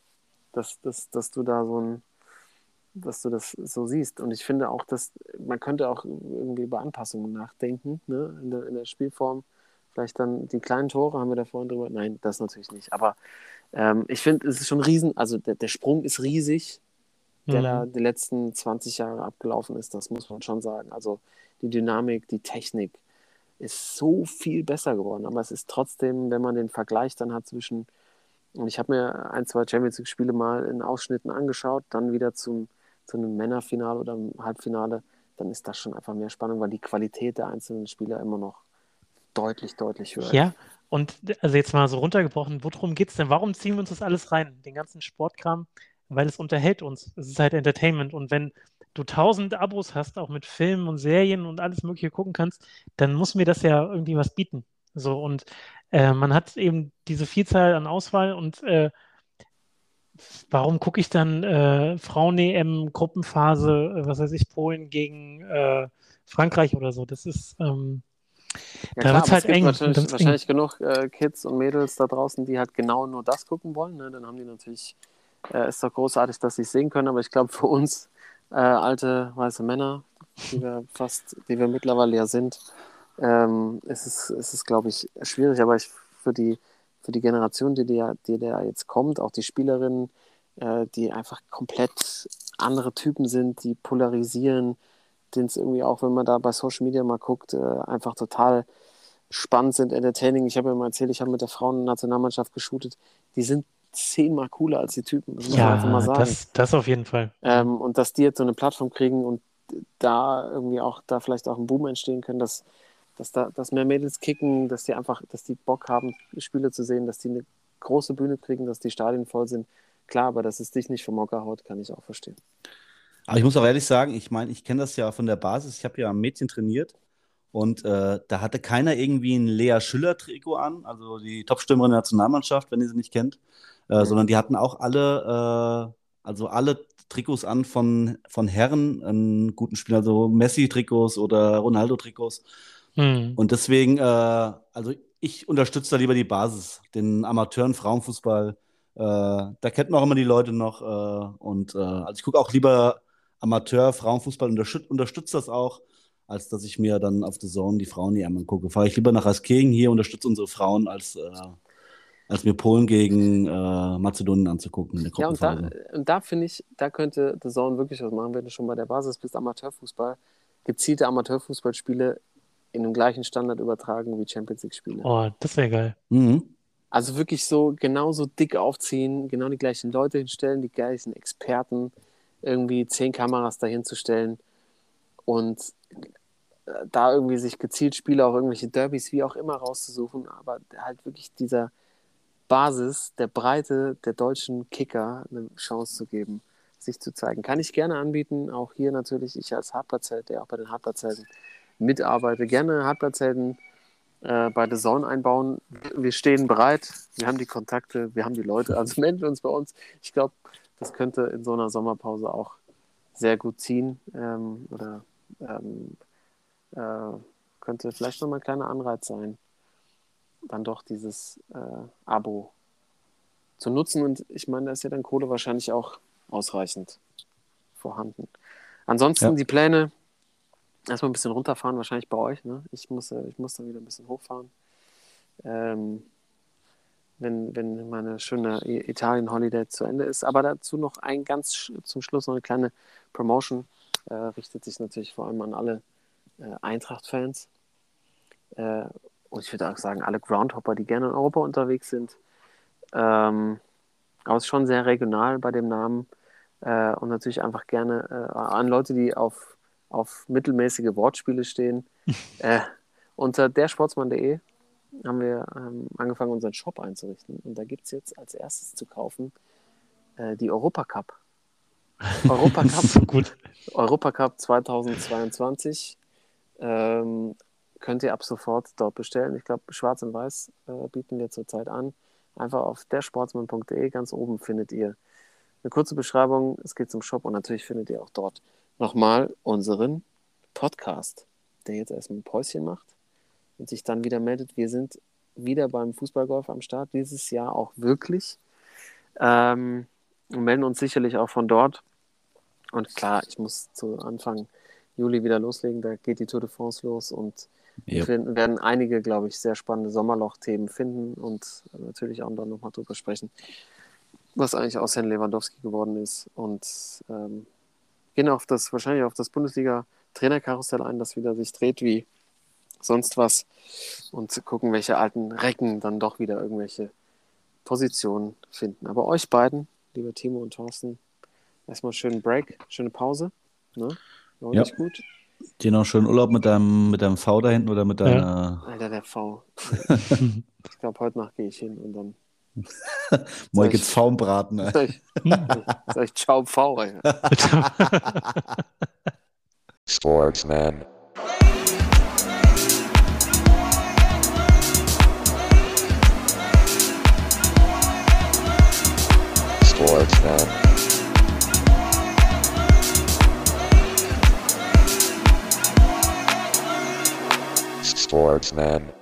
dass, dass, dass du da so ein dass du das so siehst. Und ich finde auch, dass man könnte auch irgendwie über Anpassungen nachdenken ne? in, der, in der Spielform. Vielleicht dann die kleinen Tore, haben wir da vorhin drüber. Nein, das natürlich nicht. Aber ähm, ich finde, es ist schon riesen, also der, der Sprung ist riesig, der Mhm. da die letzten 20 Jahre abgelaufen ist, das muss man schon sagen. Also die Dynamik, die Technik ist so viel besser geworden. Aber es ist trotzdem, wenn man den Vergleich dann hat zwischen, und ich habe mir ein, zwei Champions League-Spiele mal in Ausschnitten angeschaut, dann wieder zum, zu einem Männerfinale oder einem Halbfinale, dann ist das schon einfach mehr Spannung, weil die Qualität der einzelnen Spieler immer noch deutlich, deutlich höher ist. Ja, und also jetzt mal so runtergebrochen, worum geht es denn? Warum ziehen wir uns das alles rein? Den ganzen Sportkram, weil es unterhält uns. Es ist halt Entertainment. Und wenn du tausend Abos hast, auch mit Filmen und Serien und alles Mögliche gucken kannst, dann muss mir das ja irgendwie was bieten. So, und äh, man hat eben diese Vielzahl an Auswahl und äh, warum gucke ich dann äh, Frauen-EM, Gruppenphase, äh, was weiß ich, Polen gegen äh, Frankreich oder so? Das ist, ähm, Ja, Da aber halt es gibt eng. wahrscheinlich, wahrscheinlich genug äh, Kids und Mädels da draußen, die halt genau nur das gucken wollen. Ne? Dann haben die natürlich, äh, ist doch großartig, dass sie es sehen können, aber ich glaube für uns äh, alte weiße Männer, die wir fast, die wir mittlerweile ja sind, ähm, ist es, ist es glaube ich, schwierig. Aber ich, für die, für die Generation, die, die, die da jetzt kommt, auch die Spielerinnen, äh, die einfach komplett andere Typen sind, die polarisieren, denen es irgendwie auch, wenn man da bei Social Media mal guckt, äh, einfach total spannend sind, entertaining. Ich habe ja mal erzählt, ich habe mit der Frauennationalmannschaft geshootet. Die sind zehnmal cooler als die Typen. Das muss man einfach ja, mal sagen. das, das auf jeden Fall. Ähm, und dass die jetzt so eine Plattform kriegen und da irgendwie auch, da vielleicht auch ein Boom entstehen können, dass, dass da, dass mehr Mädels kicken, dass die einfach, dass die Bock haben, Spiele zu sehen, dass die eine große Bühne kriegen, dass die Stadien voll sind. Klar, aber dass es dich nicht vom Hocker haut, kann ich auch verstehen. Aber ich muss auch ehrlich sagen, ich meine, ich kenne das ja von der Basis. Ich habe ja am Mädchen trainiert und äh, da hatte keiner irgendwie ein Lea Schüller-Trikot an, also die Topstürmerin der Nationalmannschaft, wenn ihr sie nicht kennt, äh, Mhm. sondern die hatten auch alle, äh, also alle Trikots an von, von Herren, einen guten Spieler, also Messi-Trikots oder Ronaldo-Trikots. Hm. Und deswegen, äh, also ich unterstütze da lieber die Basis, den Amateuren Frauenfußball. Äh, da kennt man auch immer die Leute noch. Äh, und äh, also ich gucke auch lieber Amateur Frauenfußball, unterstütze unterstütze das auch, als dass ich mir dann auf The Zone die Frauen EM angucke. Fahre ich lieber nach Raskegen hier, unterstütze unsere Frauen, als, äh, als mir Polen gegen äh, Mazedonien anzugucken in der Ja, und da, Gruppenphase. und da finde ich, da könnte The Zone wirklich was machen, wenn du schon bei der Basis bist, Amateurfußball, gezielte Amateurfußballspiele in dem gleichen Standard übertragen wie Champions League-Spiele. Oh, das wäre geil. Mhm. Also wirklich so genauso dick aufziehen, genau die gleichen Leute hinstellen, die gleichen Experten, irgendwie zehn Kameras dahin zu stellen und äh, da irgendwie sich gezielt Spiele, auch irgendwelche Derbys, wie auch immer rauszusuchen, aber halt wirklich dieser Basis, der Breite der deutschen Kicker eine Chance zu geben, sich zu zeigen. Kann ich gerne anbieten, auch hier natürlich, ich als Hartplatzheld, der auch bei den Hartplatzhelden mitarbeite, gerne Hartplatzhelden äh, bei The Zone einbauen. Wir stehen bereit, wir haben die Kontakte, wir haben die Leute, also melden uns bei uns. Ich glaube, das könnte in so einer Sommerpause auch sehr gut ziehen ähm, oder ähm, äh, könnte vielleicht nochmal ein kleiner Anreiz sein, dann doch dieses äh, Abo zu nutzen. Und ich meine, da ist ja dann Kohle wahrscheinlich auch ausreichend vorhanden. Ansonsten Ja. die Pläne, erstmal ein bisschen runterfahren, wahrscheinlich bei euch. Ne? Ich, muss, äh, ich muss dann wieder ein bisschen hochfahren. Ähm, wenn, wenn meine schöne Italien-Holiday zu Ende ist. Aber dazu noch ein ganz zum Schluss noch eine kleine Promotion. Äh, richtet sich natürlich vor allem an alle äh, Eintracht-Fans. Äh, und ich würde auch sagen, alle Groundhopper, die gerne in Europa unterwegs sind. Ähm, aber es ist schon sehr regional bei dem Namen. Äh, und natürlich einfach gerne äh, an Leute, die auf, auf mittelmäßige Wortspiele stehen. äh, unter dersportsmann.de haben wir ähm, angefangen, unseren Shop einzurichten. Und da gibt es jetzt als erstes zu kaufen äh, die Europacup. Europacup, so gut. Europacup 2022 ähm, könnt ihr ab sofort dort bestellen. Ich glaube, Schwarz und Weiß äh, bieten wir zurzeit an. Einfach auf dersportsmann.de ganz oben findet ihr eine kurze Beschreibung. Es geht zum Shop und natürlich findet ihr auch dort nochmal unseren Podcast, der jetzt erstmal ein Päuschen macht und sich dann wieder meldet. Wir sind wieder beim Fußballgolf am Start, dieses Jahr auch wirklich. Ähm, und melden uns sicherlich auch von dort. Und klar, ich muss zu Anfang Juli wieder loslegen. Da geht die Tour de France los und wir Ja. finden- werden einige, glaube ich, sehr spannende Sommerloch-Themen finden und natürlich auch dann nochmal drüber sprechen, was eigentlich aus Herrn Lewandowski geworden ist. Und ähm, gehen auf das, wahrscheinlich auf das Bundesliga-Trainerkarussell ein, das wieder sich dreht wie sonst was und gucken, welche alten Recken dann doch wieder irgendwelche Positionen finden. Aber euch beiden, lieber Timo und Thorsten, erstmal einen schönen Break, schöne Pause. Ne? Ja. gut. Dir noch schönen Urlaub mit deinem, mit deinem V da hinten oder mit deiner. Alter, der V. ich glaube, heute Nacht gehe ich hin und dann Moi ich- gibt's Pfauenbraten. ey. sag ich, sag ich Ciao V. Ey. Sportsman. Sportsman. sportsman